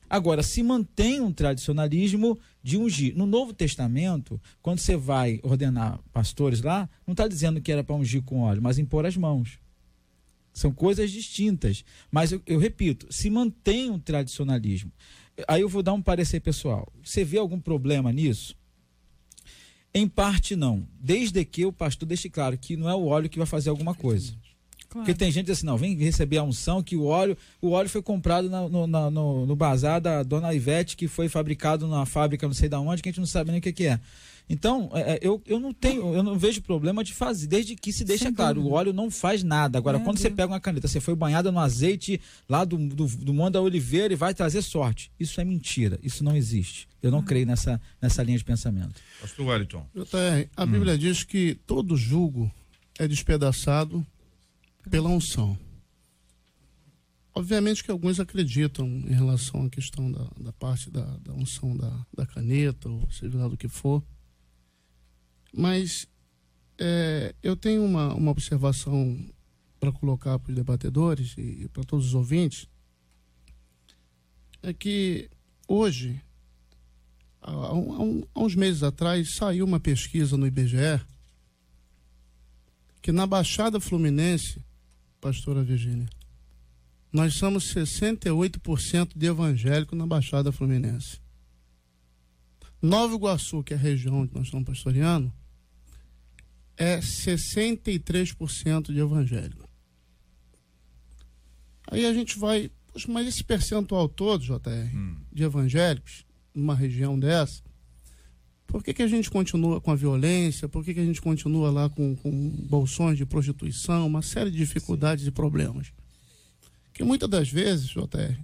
Agora, se mantém um tradicionalismo de ungir. No Novo Testamento, quando você vai ordenar pastores lá, não está dizendo que era para ungir com óleo, mas impor as mãos. São coisas distintas. Mas eu, eu repito, se mantém um tradicionalismo. Aí eu vou dar um parecer pessoal. Você vê algum problema nisso? Em parte, não. Desde que o pastor deixe claro que não é o óleo que vai fazer alguma coisa. Claro. Porque tem gente que diz assim, não, vem receber a unção, que o óleo, o óleo foi comprado na, no, na, no, no bazar da dona Ivete, que foi fabricado na fábrica não sei da onde, que a gente não sabe nem o que, que é. Então, é, é, eu, eu não tenho, eu não vejo problema de fazer, desde que se deixa Sem claro, dúvida. o óleo não faz nada. Agora, é, quando você pega uma caneta, você foi banhada no azeite lá do, do, do Monte da Oliveira e vai trazer sorte. Isso é mentira, isso não existe. Eu não ah. creio nessa, nessa linha de pensamento. Pastor Wellington. a Bíblia hum. diz que todo jugo é despedaçado pela unção. Obviamente que alguns acreditam em relação à questão da, da parte da, da unção da, da caneta, ou seja lá do que for. Mas é, eu tenho uma, uma observação para colocar para os debatedores e para todos os ouvintes. É que hoje, há, há, um, há uns meses atrás, saiu uma pesquisa no IBGE que na Baixada Fluminense, pastora Virgínia, nós somos 68% de evangélico na Baixada Fluminense. Nova Iguaçu, que é a região onde nós estamos pastoreando, é 63% de evangélico. Aí a gente vai, poxa, mas esse percentual todo, JR, hum. de evangélicos, numa região dessa, por que, que a gente continua com a violência? Por que, que a gente continua lá com, com bolsões de prostituição? Uma série de dificuldades Sim. e problemas. Que muitas das vezes, JR,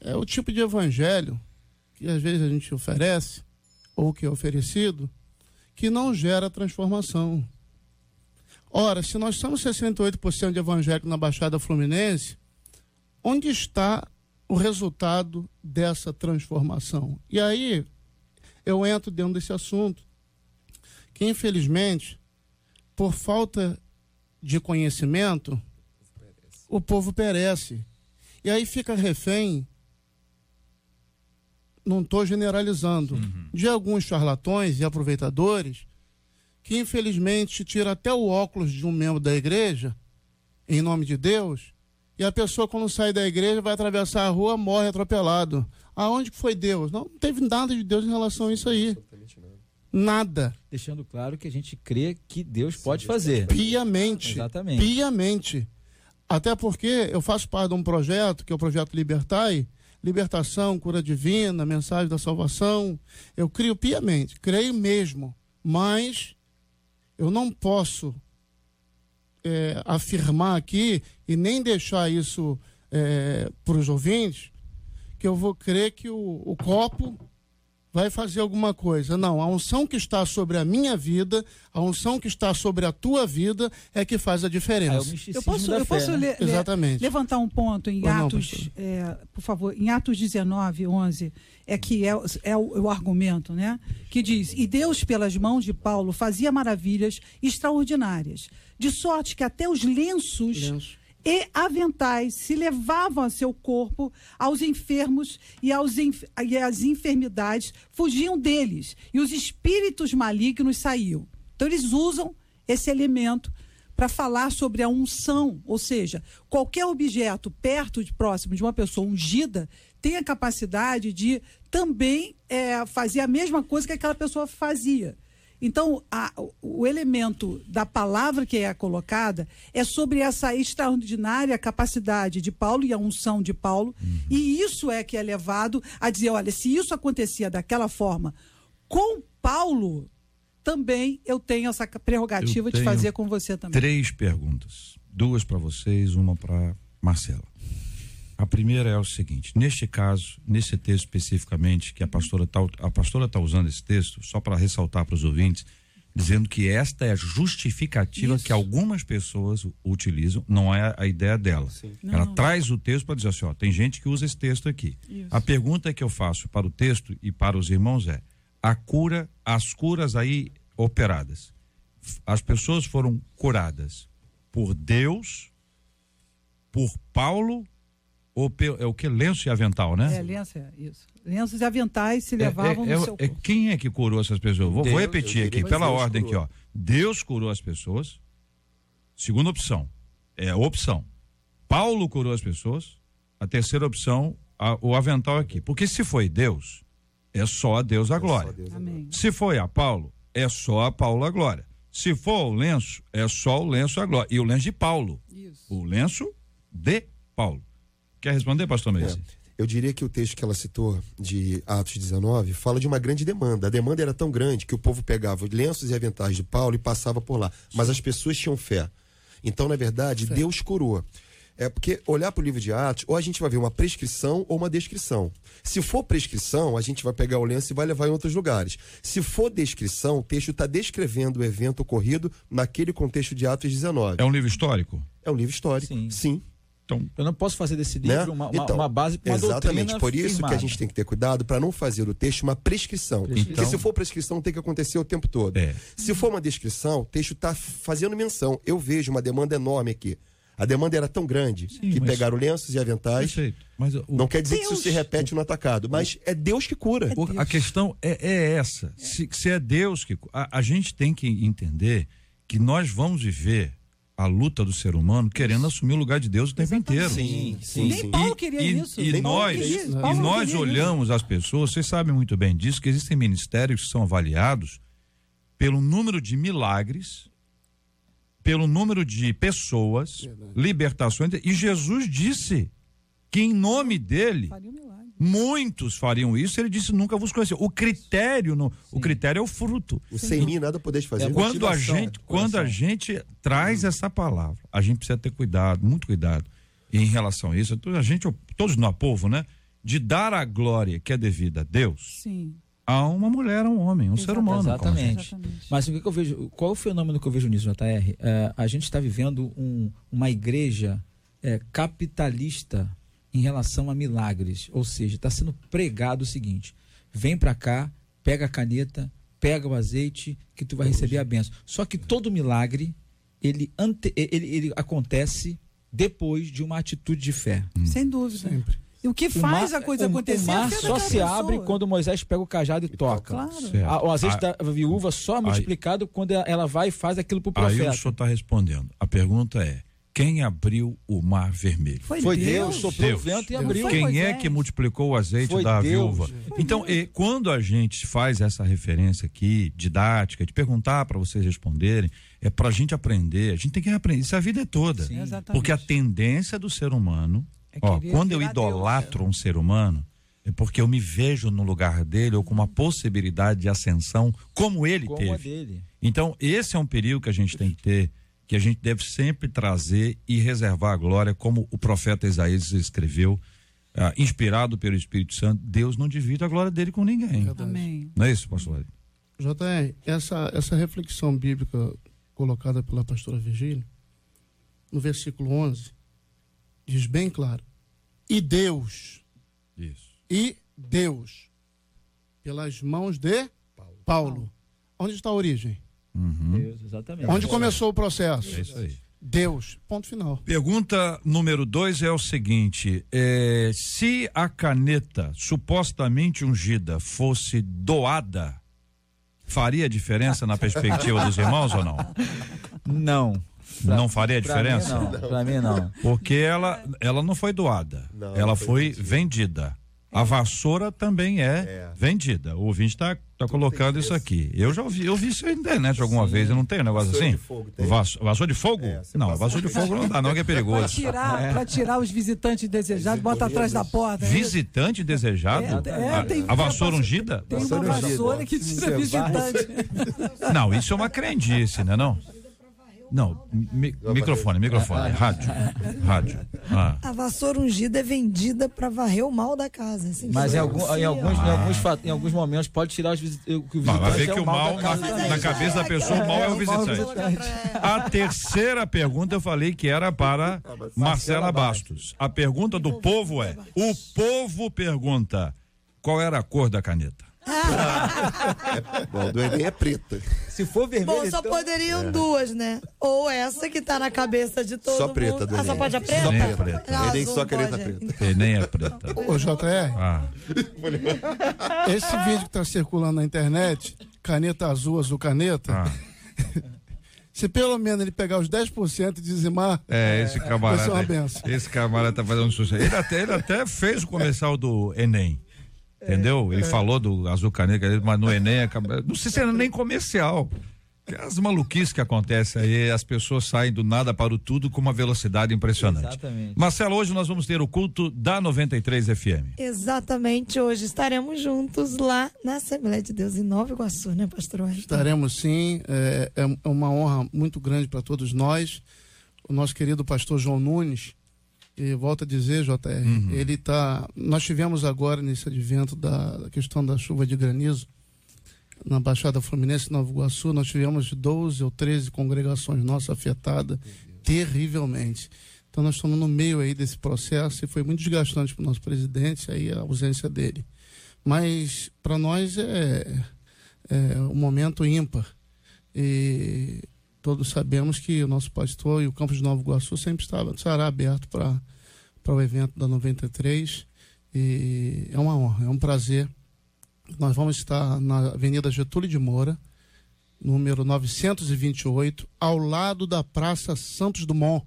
é o tipo de evangelho que às vezes a gente oferece, ou que é oferecido, que não gera transformação. Ora, se nós somos 68% de evangélicos na Baixada Fluminense, onde está o resultado dessa transformação? E aí eu entro dentro desse assunto, que infelizmente, por falta de conhecimento, o povo perece. E aí fica refém não estou generalizando, uhum. de alguns charlatões e aproveitadores que infelizmente tira até o óculos de um membro da igreja, em nome de Deus, e a pessoa quando sai da igreja vai atravessar a rua, morre atropelado. Aonde que foi Deus? Não, não teve nada de Deus em relação a isso aí. Nada. Deixando claro que a gente crê que Deus pode fazer. Piamente. Exatamente. Piamente. Até porque eu faço parte de um projeto, que é o projeto Libertai, libertação, cura divina, mensagem da salvação. Eu crio piamente, creio mesmo, mas eu não posso é, afirmar aqui e nem deixar isso é, para os ouvintes que eu vou crer que o, o copo vai fazer alguma coisa. Não, a unção que está sobre a minha vida, a unção que está sobre a tua vida é que faz a diferença. Ah, é eu posso, eu posso né? le, Exatamente. levantar um ponto em Atos, não, é, por favor, em Atos 19, 11, é que é, é o, o, argumento, né? Que diz: E Deus, pelas mãos de Paulo, fazia maravilhas extraordinárias, de sorte que até os lenços. Lenço e aventais se levavam a seu corpo aos enfermos e, aos e as enfermidades fugiam deles e os espíritos malignos saíam. Então eles usam esse elemento para falar sobre a unção, ou seja, qualquer objeto perto de próximo de uma pessoa ungida tem a capacidade de também é, fazer a mesma coisa que aquela pessoa fazia. Então, a, o elemento da palavra que é colocada é sobre essa extraordinária capacidade de Paulo e a unção de Paulo, uhum. e isso é que é levado a dizer: olha, se isso acontecia daquela forma com Paulo, também eu tenho essa prerrogativa tenho de fazer com você também. Três perguntas: duas para vocês, uma para Marcela. A primeira é o seguinte: neste caso, nesse texto especificamente, que a pastora está a pastora tá usando esse texto, só para ressaltar para os ouvintes, dizendo que esta é a justificativa Isso. que algumas pessoas utilizam, não é a ideia dela. Ela não. traz o texto para dizer assim: ó, tem gente que usa esse texto aqui. Isso. A pergunta que eu faço para o texto e para os irmãos é: a cura, as curas aí operadas, as pessoas foram curadas por Deus, por Paulo ou é o que? Lenço e avental, né? É, lenço, é, isso. Lenços e aventais se levavam é, é, no seu é, corpo. Quem é que curou essas pessoas? Vou, Deus, vou repetir aqui, pela Deus ordem curou. aqui, ó. Deus curou as pessoas. Segunda opção. É a opção. Paulo curou as pessoas. A terceira opção, a, o avental aqui. Porque se foi Deus, é só a Deus a glória. Deus a glória. Se foi a Paulo, é só a Paulo a glória. Se for o lenço, é só o lenço a glória. E o lenço de Paulo. Isso. O lenço de Paulo. Quer responder, pastor Meise? É. Eu diria que o texto que ela citou, de Atos 19, fala de uma grande demanda. A demanda era tão grande que o povo pegava lenços e aventais de Paulo e passava por lá. Mas as pessoas tinham fé. Então, na verdade, fé. Deus curou. É porque olhar para o livro de Atos, ou a gente vai ver uma prescrição ou uma descrição. Se for prescrição, a gente vai pegar o lenço e vai levar em outros lugares. Se for descrição, o texto está descrevendo o evento ocorrido naquele contexto de Atos 19. É um livro histórico? É um livro histórico, sim. sim. Então, eu não posso fazer desse livro né? uma, então, uma, base uma Exatamente, por isso firmada. que a gente tem que ter cuidado para não fazer do texto uma prescrição. Então, Porque se for prescrição, tem que acontecer o tempo todo. É. Se for uma descrição, o texto está fazendo menção. Eu vejo uma demanda enorme aqui. A demanda era tão grande Sim, que mas... pegaram lenços e aventais. Mas o... Não quer dizer Deus... que isso se repete no atacado, mas é Deus que cura. É Deus. A questão é, é essa. Se, se, é Deus que. A, a gente tem que entender que nós vamos viver a luta do ser humano querendo assumir o lugar de Deus o tempo inteiro. Sim, sim. Nem Paulo queria e, isso. E, nós, e nós olhamos isso. as pessoas, vocês sabem muito bem disso, que existem ministérios que são avaliados pelo número de milagres, pelo número de pessoas, Verdade. libertações. E Jesus disse que em nome dele Muitos fariam isso, ele disse nunca vos conheceu. O critério, no, o critério é o fruto. O sem mim nada podeis fazer. É quando a gente, quando a gente traz essa palavra, a gente precisa ter cuidado, muito cuidado em relação a isso. A gente, todos nós, povo, né? De dar a glória que é devida a Deus. Sim a uma mulher, a um homem, um ser humano. Exatamente. Mas o que eu vejo, qual é o fenômeno que eu vejo nisso, JR? É, a gente está vivendo um, uma igreja é, capitalista em relação a milagres. Ou seja, está sendo pregado o seguinte: vem para cá, pega a caneta, pega o azeite, que tu vai receber a benção. Só que todo milagre, ele, ante, ele, ele acontece depois de uma atitude de fé. Hum. Sem dúvida. Sempre. E o que faz mar, a coisa acontecer? O mar só se pessoa. abre quando Moisés pega o cajado e, e toca. Claro. A, o azeite a, da viúva só é multiplicado aí, quando ela vai e faz aquilo para o profeta. Aí o senhor está respondendo. A pergunta é: quem abriu o mar vermelho? Foi, Foi Deus. Deus. Soprou Deus. o vento e abriu. Quem é que multiplicou o azeite Foi da Deus. viúva? Foi então, e, quando a gente faz essa referência aqui, didática, de perguntar para vocês responderem, é para a gente aprender. A gente tem que aprender. Isso a vida é toda. Sim, Porque a tendência do ser humano, é ó, quando eu idolatro Deus. um ser humano, é porque eu me vejo no lugar dele ou com uma possibilidade de ascensão como ele como teve. Então, esse é um perigo que a gente tem que ter que a gente deve sempre trazer e reservar a glória, como o profeta Isaías escreveu, ah, inspirado pelo Espírito Santo. Deus não divide a glória dele com ninguém. Amém. Não é isso, pastor? JR, essa, essa reflexão bíblica colocada pela pastora Virgínia, no versículo 11, diz bem claro: e Deus. Isso. E Deus, pelas mãos de Paulo. Paulo. Onde está a origem? Uhum. Deus, exatamente. Onde começou o processo? É isso aí. Deus. Ponto final. Pergunta número dois é o seguinte: é, se a caneta supostamente ungida fosse doada, faria diferença na perspectiva dos irmãos ou não? Não. não faria Pra diferença? mim, não. Pra mim, não. Porque ela, ela não foi doada, Não, ela foi foi vendida. A vassoura também é, É. vendida. O ouvinte está tá colocando isso aqui. Eu já ouvi, eu vi isso na internet alguma vez. Eu não tenho um negócio Vassoura assim? de fogo, tem. Vasso- vassoura de fogo? É, não, passa- vassoura de fogo não dá, não, que é perigoso. tirar, pra tirar os visitantes desejados, bota atrás da porta. Visitante desejado? É, é, a, tem- a vassoura ungida? Tem uma Vassoura que tira visitante. Não, isso é uma crendice, né não? Não, mi- microfone, microfone, rádio, rádio. Ah. A vassoura ungida é vendida pra varrer o mal da casa. assim, Mas em, que algum- anuncia. em alguns, em, alguns, em alguns momentos pode tirar os visi- o que o Não, vai ver é que o mal da na, na cabeça da é pessoa, o mal é o mal é visitante. visitante. A terceira pergunta eu falei que era para Marcela Bastos. A pergunta do povo é: o povo pergunta qual era a cor da caneta? Bom, do Enem é preta. Se for vermelho, Bom, só então- poderiam duas, né? Ou essa que tá na cabeça de todo Só mundo. preta, do Ah, só Enem. pode a preta? Só preta. preta. Ah, Enem só caneta preta. E nem é preta. Ô, JR, Ah, esse vídeo que está circulando na internet, caneta azul, azul caneta, ah. se pelo menos ele pegar os 10% e dizimar, É, esse vai ser uma camarada. benção. Esse camarada tá fazendo sucesso. Ele até, ele até fez o comercial do Enem. Entendeu? Ele falou do azul caneta, mas no Enem acaba. Não sei se era nem comercial. As maluquices que acontecem aí, as pessoas saem do nada para o tudo com uma velocidade impressionante. Exatamente. Marcelo, hoje nós vamos ter o culto da 93 FM. Exatamente, hoje estaremos juntos lá na Assembleia de Deus em Nova Iguaçu, né, pastor Wellington? Estaremos sim, é, é uma honra muito grande para todos nós. O nosso querido pastor João Nunes, e volto a dizer, JR, ele tá. Nós tivemos agora nesse advento da, da questão da chuva de granizo na Baixada Fluminense, Nova Iguaçu, nós tivemos 12 ou 13 congregações nossas afetadas terrivelmente. Então nós estamos no meio aí desse processo e foi muito desgastante para o nosso presidente aí a ausência dele. Mas para nós é, é um momento ímpar. E todos sabemos que o nosso pastor e o campus de Nova Iguaçu sempre estava, estará aberto para o evento da 93. E é uma honra, é um prazer. Nós vamos estar na Avenida Getúlio de Moura, número 928, ao lado da Praça Santos Dumont,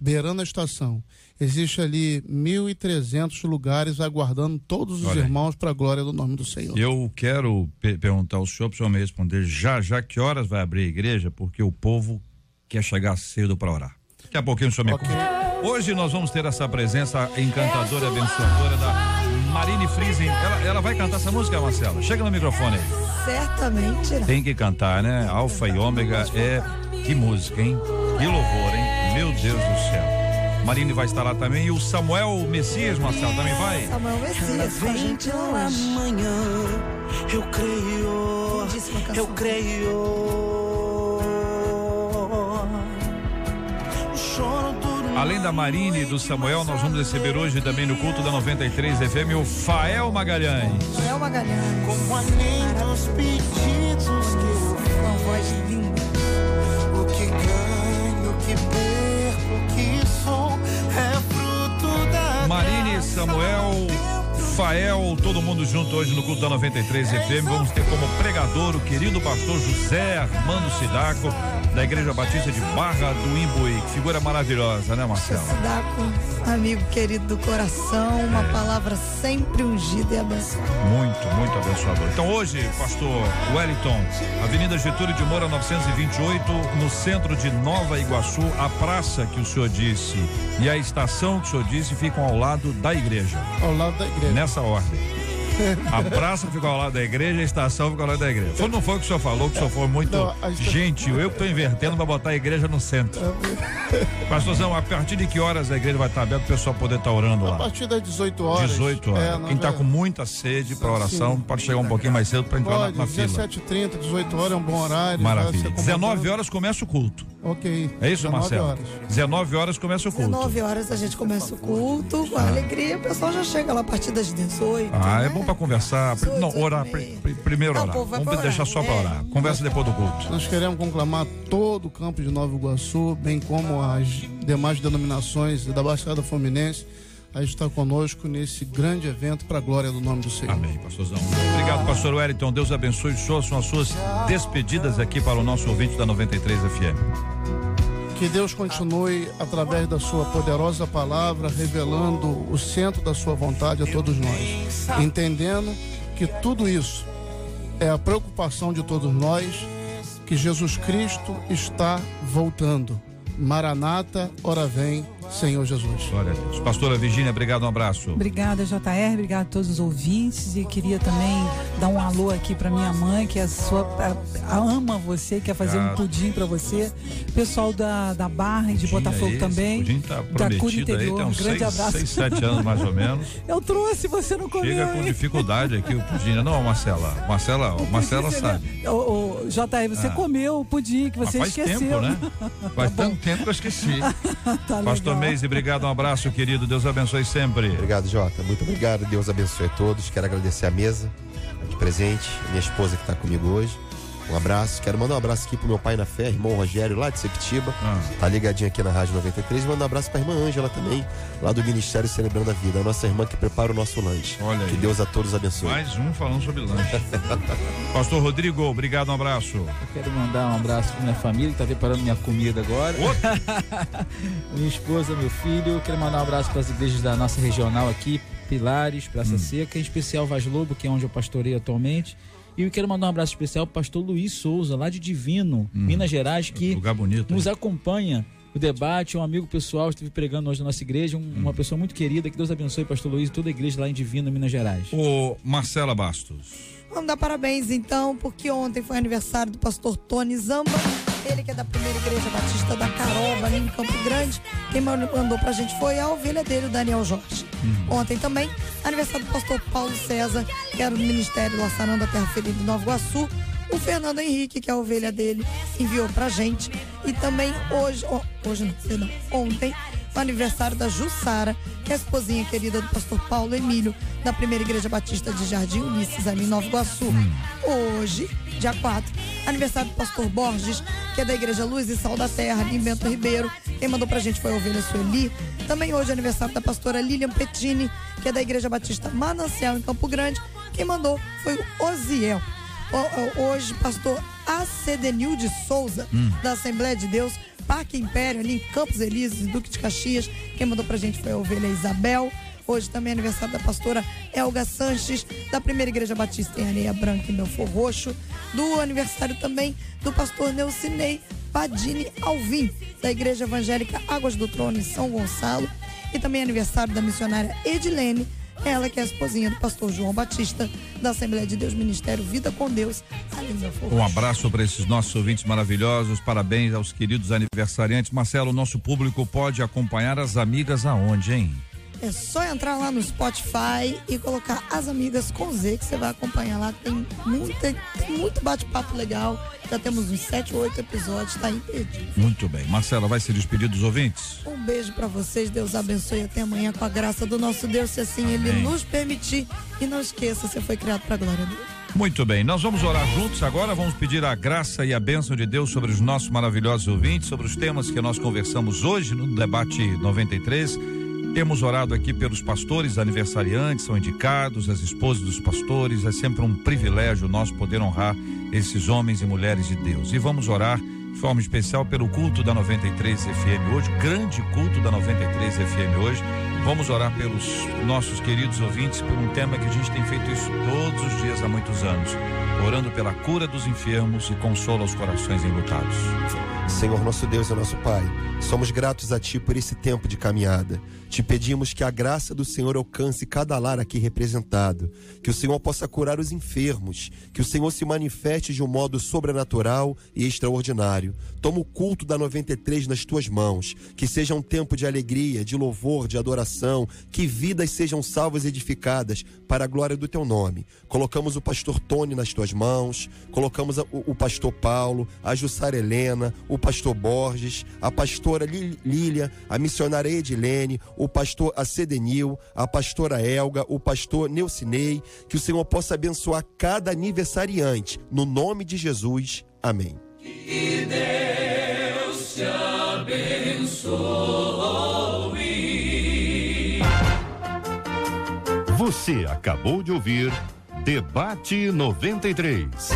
beirando a estação. Existe ali 1.300 lugares aguardando todos os Olha irmãos para a glória do nome do Senhor. Eu quero pe- perguntar ao senhor, para o senhor me responder já, já que horas vai abrir a igreja, porque o povo quer chegar cedo para orar. Daqui a pouquinho o senhor me Ok. conta. Hoje nós vamos ter essa presença encantadora e abençoadora da Marine Friesen. Ela, ela vai cantar essa música, Marcela? Chega no microfone aí. Certamente irá. Tem que cantar, né? Alfa e Ômega é. Que música, hein? Que louvor, hein? Meu Deus do céu. Marine vai estar lá também. E o Samuel Messias, Marcelo, também vai? Samuel Messias com a gente pela hoje. manhã, eu creio, eu creio. Além da Marine e do Samuel, nós vamos receber hoje também no culto da 93 FM o Fael Magalhães. Samuel Magalhães. como anel os pedidos que eu Com a voz linda. O que ganho, o que perco, o que sou é fruto da Marine, Samuel, Fael, todo mundo junto hoje no culto da 93 FM. Vamos ter como pregador o querido pastor José Armando Sidaco, da Igreja Batista de Barra do Imbuí. Que figura maravilhosa, né, Marcelo? Sidaco, amigo querido do coração, uma palavra sempre ungida e abençoada. Muito, muito abençoador. Então hoje, pastor Wellington, Avenida Getúlio de Moura 928, no centro de Nova Iguaçu, a praça que o senhor disse e a estação que o senhor disse ficam ao lado da igreja. Ao lado da igreja. Nessa ordem. A praça fica ao lado da igreja, a estação fica ao lado da igreja. Foi, não foi o que o senhor falou, que o senhor foi muito Não, a gentil. Eu que estou invertendo para botar a igreja no centro. Pastorzão, a partir de que horas a igreja vai estar aberta para o pessoal poder estar orando A lá? partir das 18 horas. 18 horas. É, nós Quem está com muita sede para oração Sim. pode chegar um pouquinho mais cedo para entrar na, Pode, na fila. 17h30, 18 horas é um bom horário. Maravilha. já se 19 acomodando. horas começa o culto. Ok. É isso, 19 Marcelo? horas. 19 horas começa o culto. 19 horas a gente começa o culto, com alegria, o pessoal já chega lá a partir das 18. Ah, né? é bom para conversar. Não, orar. pri- pri- Primeiro orar. Vamos deixar só para É. orar. Conversa depois do culto. Nós queremos conclamar todo o campo de Nova Iguaçu, bem como as demais denominações da Baixada Fluminense, a estar conosco nesse grande evento para a glória do nome do Senhor. Amém, pastorzão. Obrigado, pastor Wellington. Deus abençoe o senhor. São as suas despedidas aqui para o nosso ouvinte da 93 FM. Que Deus continue, através da sua poderosa palavra, revelando o centro da sua vontade a todos nós. Entendendo que tudo isso é a preocupação de todos nós, que Jesus Cristo está voltando. Maranata, ora vem, Senhor Jesus. Glória a Deus. Pastora Virgínia, obrigado, um abraço. Obrigada, JR, obrigado a todos os ouvintes e queria também dar um alô aqui para minha mãe, que é a sua a- a- ama você, quer fazer um Obrigado. pudim para você. Pessoal da, da Barra e de Pudim Botafogo aí, também. Pudim tá da Cura prometido aí, Interior, um grande seis, abraço. seis, sete anos mais ou menos. Eu trouxe, você não comeu. Chega com dificuldade aqui o pudim. Não, Marcela. Marcela, Marcela sabe. Ô, ô, JR, você Ah. comeu o pudim que você faz esqueceu. tempo, né? Faz tanto tempo que eu esqueci. Tá Pastor. Meise, obrigado, um abraço, querido. Deus abençoe sempre. Obrigado, Jota. Muito obrigado. Deus abençoe a todos. Quero agradecer a mesa aqui presente, minha esposa que está comigo hoje. Um abraço. Quero mandar um abraço aqui pro meu pai na fé, irmão Rogério, lá de Sepitiba. Ah. Tá ligadinho aqui na Rádio 93. Mandar um abraço pra irmã Ângela também, lá do Ministério Celebrando a Vida, a nossa irmã que prepara o nosso lanche. Olha Que aí. Deus a todos abençoe. Mais um falando sobre lanche. Pastor Rodrigo, obrigado, um abraço. Eu quero mandar um abraço pra minha família que tá preparando minha comida agora. minha esposa, meu filho. Quero mandar um abraço para as igrejas da nossa regional aqui, Pilares, Praça Seca, em especial Vaz Lobo, que é onde eu pastorei atualmente. E eu quero mandar um abraço especial pro pastor Luiz Souza, lá de Divino, Minas Gerais, que Lugar bonito. nos hein? acompanha o debate, um amigo pessoal, esteve pregando hoje na nossa igreja, um- uma pessoa muito querida, que Deus abençoe, pastor Luiz e toda a igreja lá em Divino, Minas Gerais. Ô, Marcela Bastos. Vamos dar parabéns então, porque ontem foi aniversário do pastor Tony Zamba. Ele que é da primeira igreja batista da Caroba, ali em Campo Grande. Quem mandou pra gente foi a ovelha dele, o Daniel Jorge. Ontem também, aniversário do pastor Paulo César, que era do Ministério Laçarão da Terra Ferida de Nova Iguaçu. O Fernando Henrique, que é a ovelha dele, enviou pra gente. E também hoje, ó, hoje não, perdão, ontem, o aniversário da Jussara, que é a esposinha querida do pastor Paulo Emílio, da primeira igreja batista de Jardim Ulisses, ali em Nova Iguaçu. Hoje, dia 4, aniversário do pastor Borges, que é da igreja Luz e Sal da Terra, ali em Bento Ribeiro. Quem mandou pra gente foi a ovelha Sueli. Também hoje, aniversário da pastora Lilian Pettini, que é da igreja batista Manancial, em Campo Grande. Quem mandou foi o Oziel. O- Hoje, pastor Acedenil de Souza, da Assembleia de Deus, Parque Império, ali em Campos Elíseos, Duque de Caxias. Quem mandou pra gente foi a ovelha Isabel. Hoje também é aniversário da pastora Elga Sanches, da Primeira Igreja Batista em Areia Branca, em Belfor Roxo. Do aniversário também do pastor Neucinei Padini Alvim, da Igreja Evangélica Águas do Trono, em São Gonçalo. E também é aniversário da missionária Edilene, ela que é a esposinha do pastor João Batista, da Assembleia de Deus Ministério Vida com Deus, ali em Belfor Um abraço para esses nossos ouvintes maravilhosos. Parabéns aos queridos aniversariantes. Marcelo, nosso público pode acompanhar as amigas aonde, hein? É só entrar lá no Spotify e colocar As Amigas com Z, que você vai acompanhar lá. Tem, muita, tem muito bate-papo legal. Já temos uns 7 ou 8 episódios, tá impedido. Muito bem. Marcela, vai se despedir dos ouvintes? Um beijo pra vocês, Deus abençoe até amanhã com a graça do nosso Deus, se assim Ele Amém. nos permitir. E não esqueça, você foi criado pra glória dele. Muito bem, nós vamos orar juntos agora, vamos pedir a graça e a bênção de Deus sobre os nossos maravilhosos ouvintes, sobre os temas que nós conversamos hoje no debate 93. Temos orado aqui pelos pastores aniversariantes, são indicados, as esposas dos pastores, é sempre um privilégio nós poder honrar esses homens e mulheres de Deus. E vamos orar de forma especial pelo culto da 93 FM hoje, grande culto da 93 FM hoje. Vamos orar pelos nossos queridos ouvintes por um tema que a gente tem feito isso todos os dias há muitos anos, orando pela cura dos enfermos e consola os corações enlutados. Senhor nosso Deus e nosso Pai, somos gratos a Ti por esse tempo de caminhada. Te pedimos que a graça do Senhor alcance cada lar aqui representado, que o Senhor possa curar os enfermos, que o Senhor se manifeste de um modo sobrenatural e extraordinário. Toma o culto da 93 nas Tuas mãos, que seja um tempo de alegria, de louvor, de adoração, que vidas sejam salvas e edificadas para a glória do Teu nome. Colocamos o pastor Tony nas Tuas mãos, colocamos o, pastor Paulo, a Jussara Helena, o pastor Borges, a pastora Lí- Lília, a missionária Edilene, o pastor Acedenil, a pastora Elga, o pastor Neucinei, que o Senhor possa abençoar cada aniversariante. No nome de Jesus, amém. Que Deus te abençoe. Você acabou de ouvir Debate 93.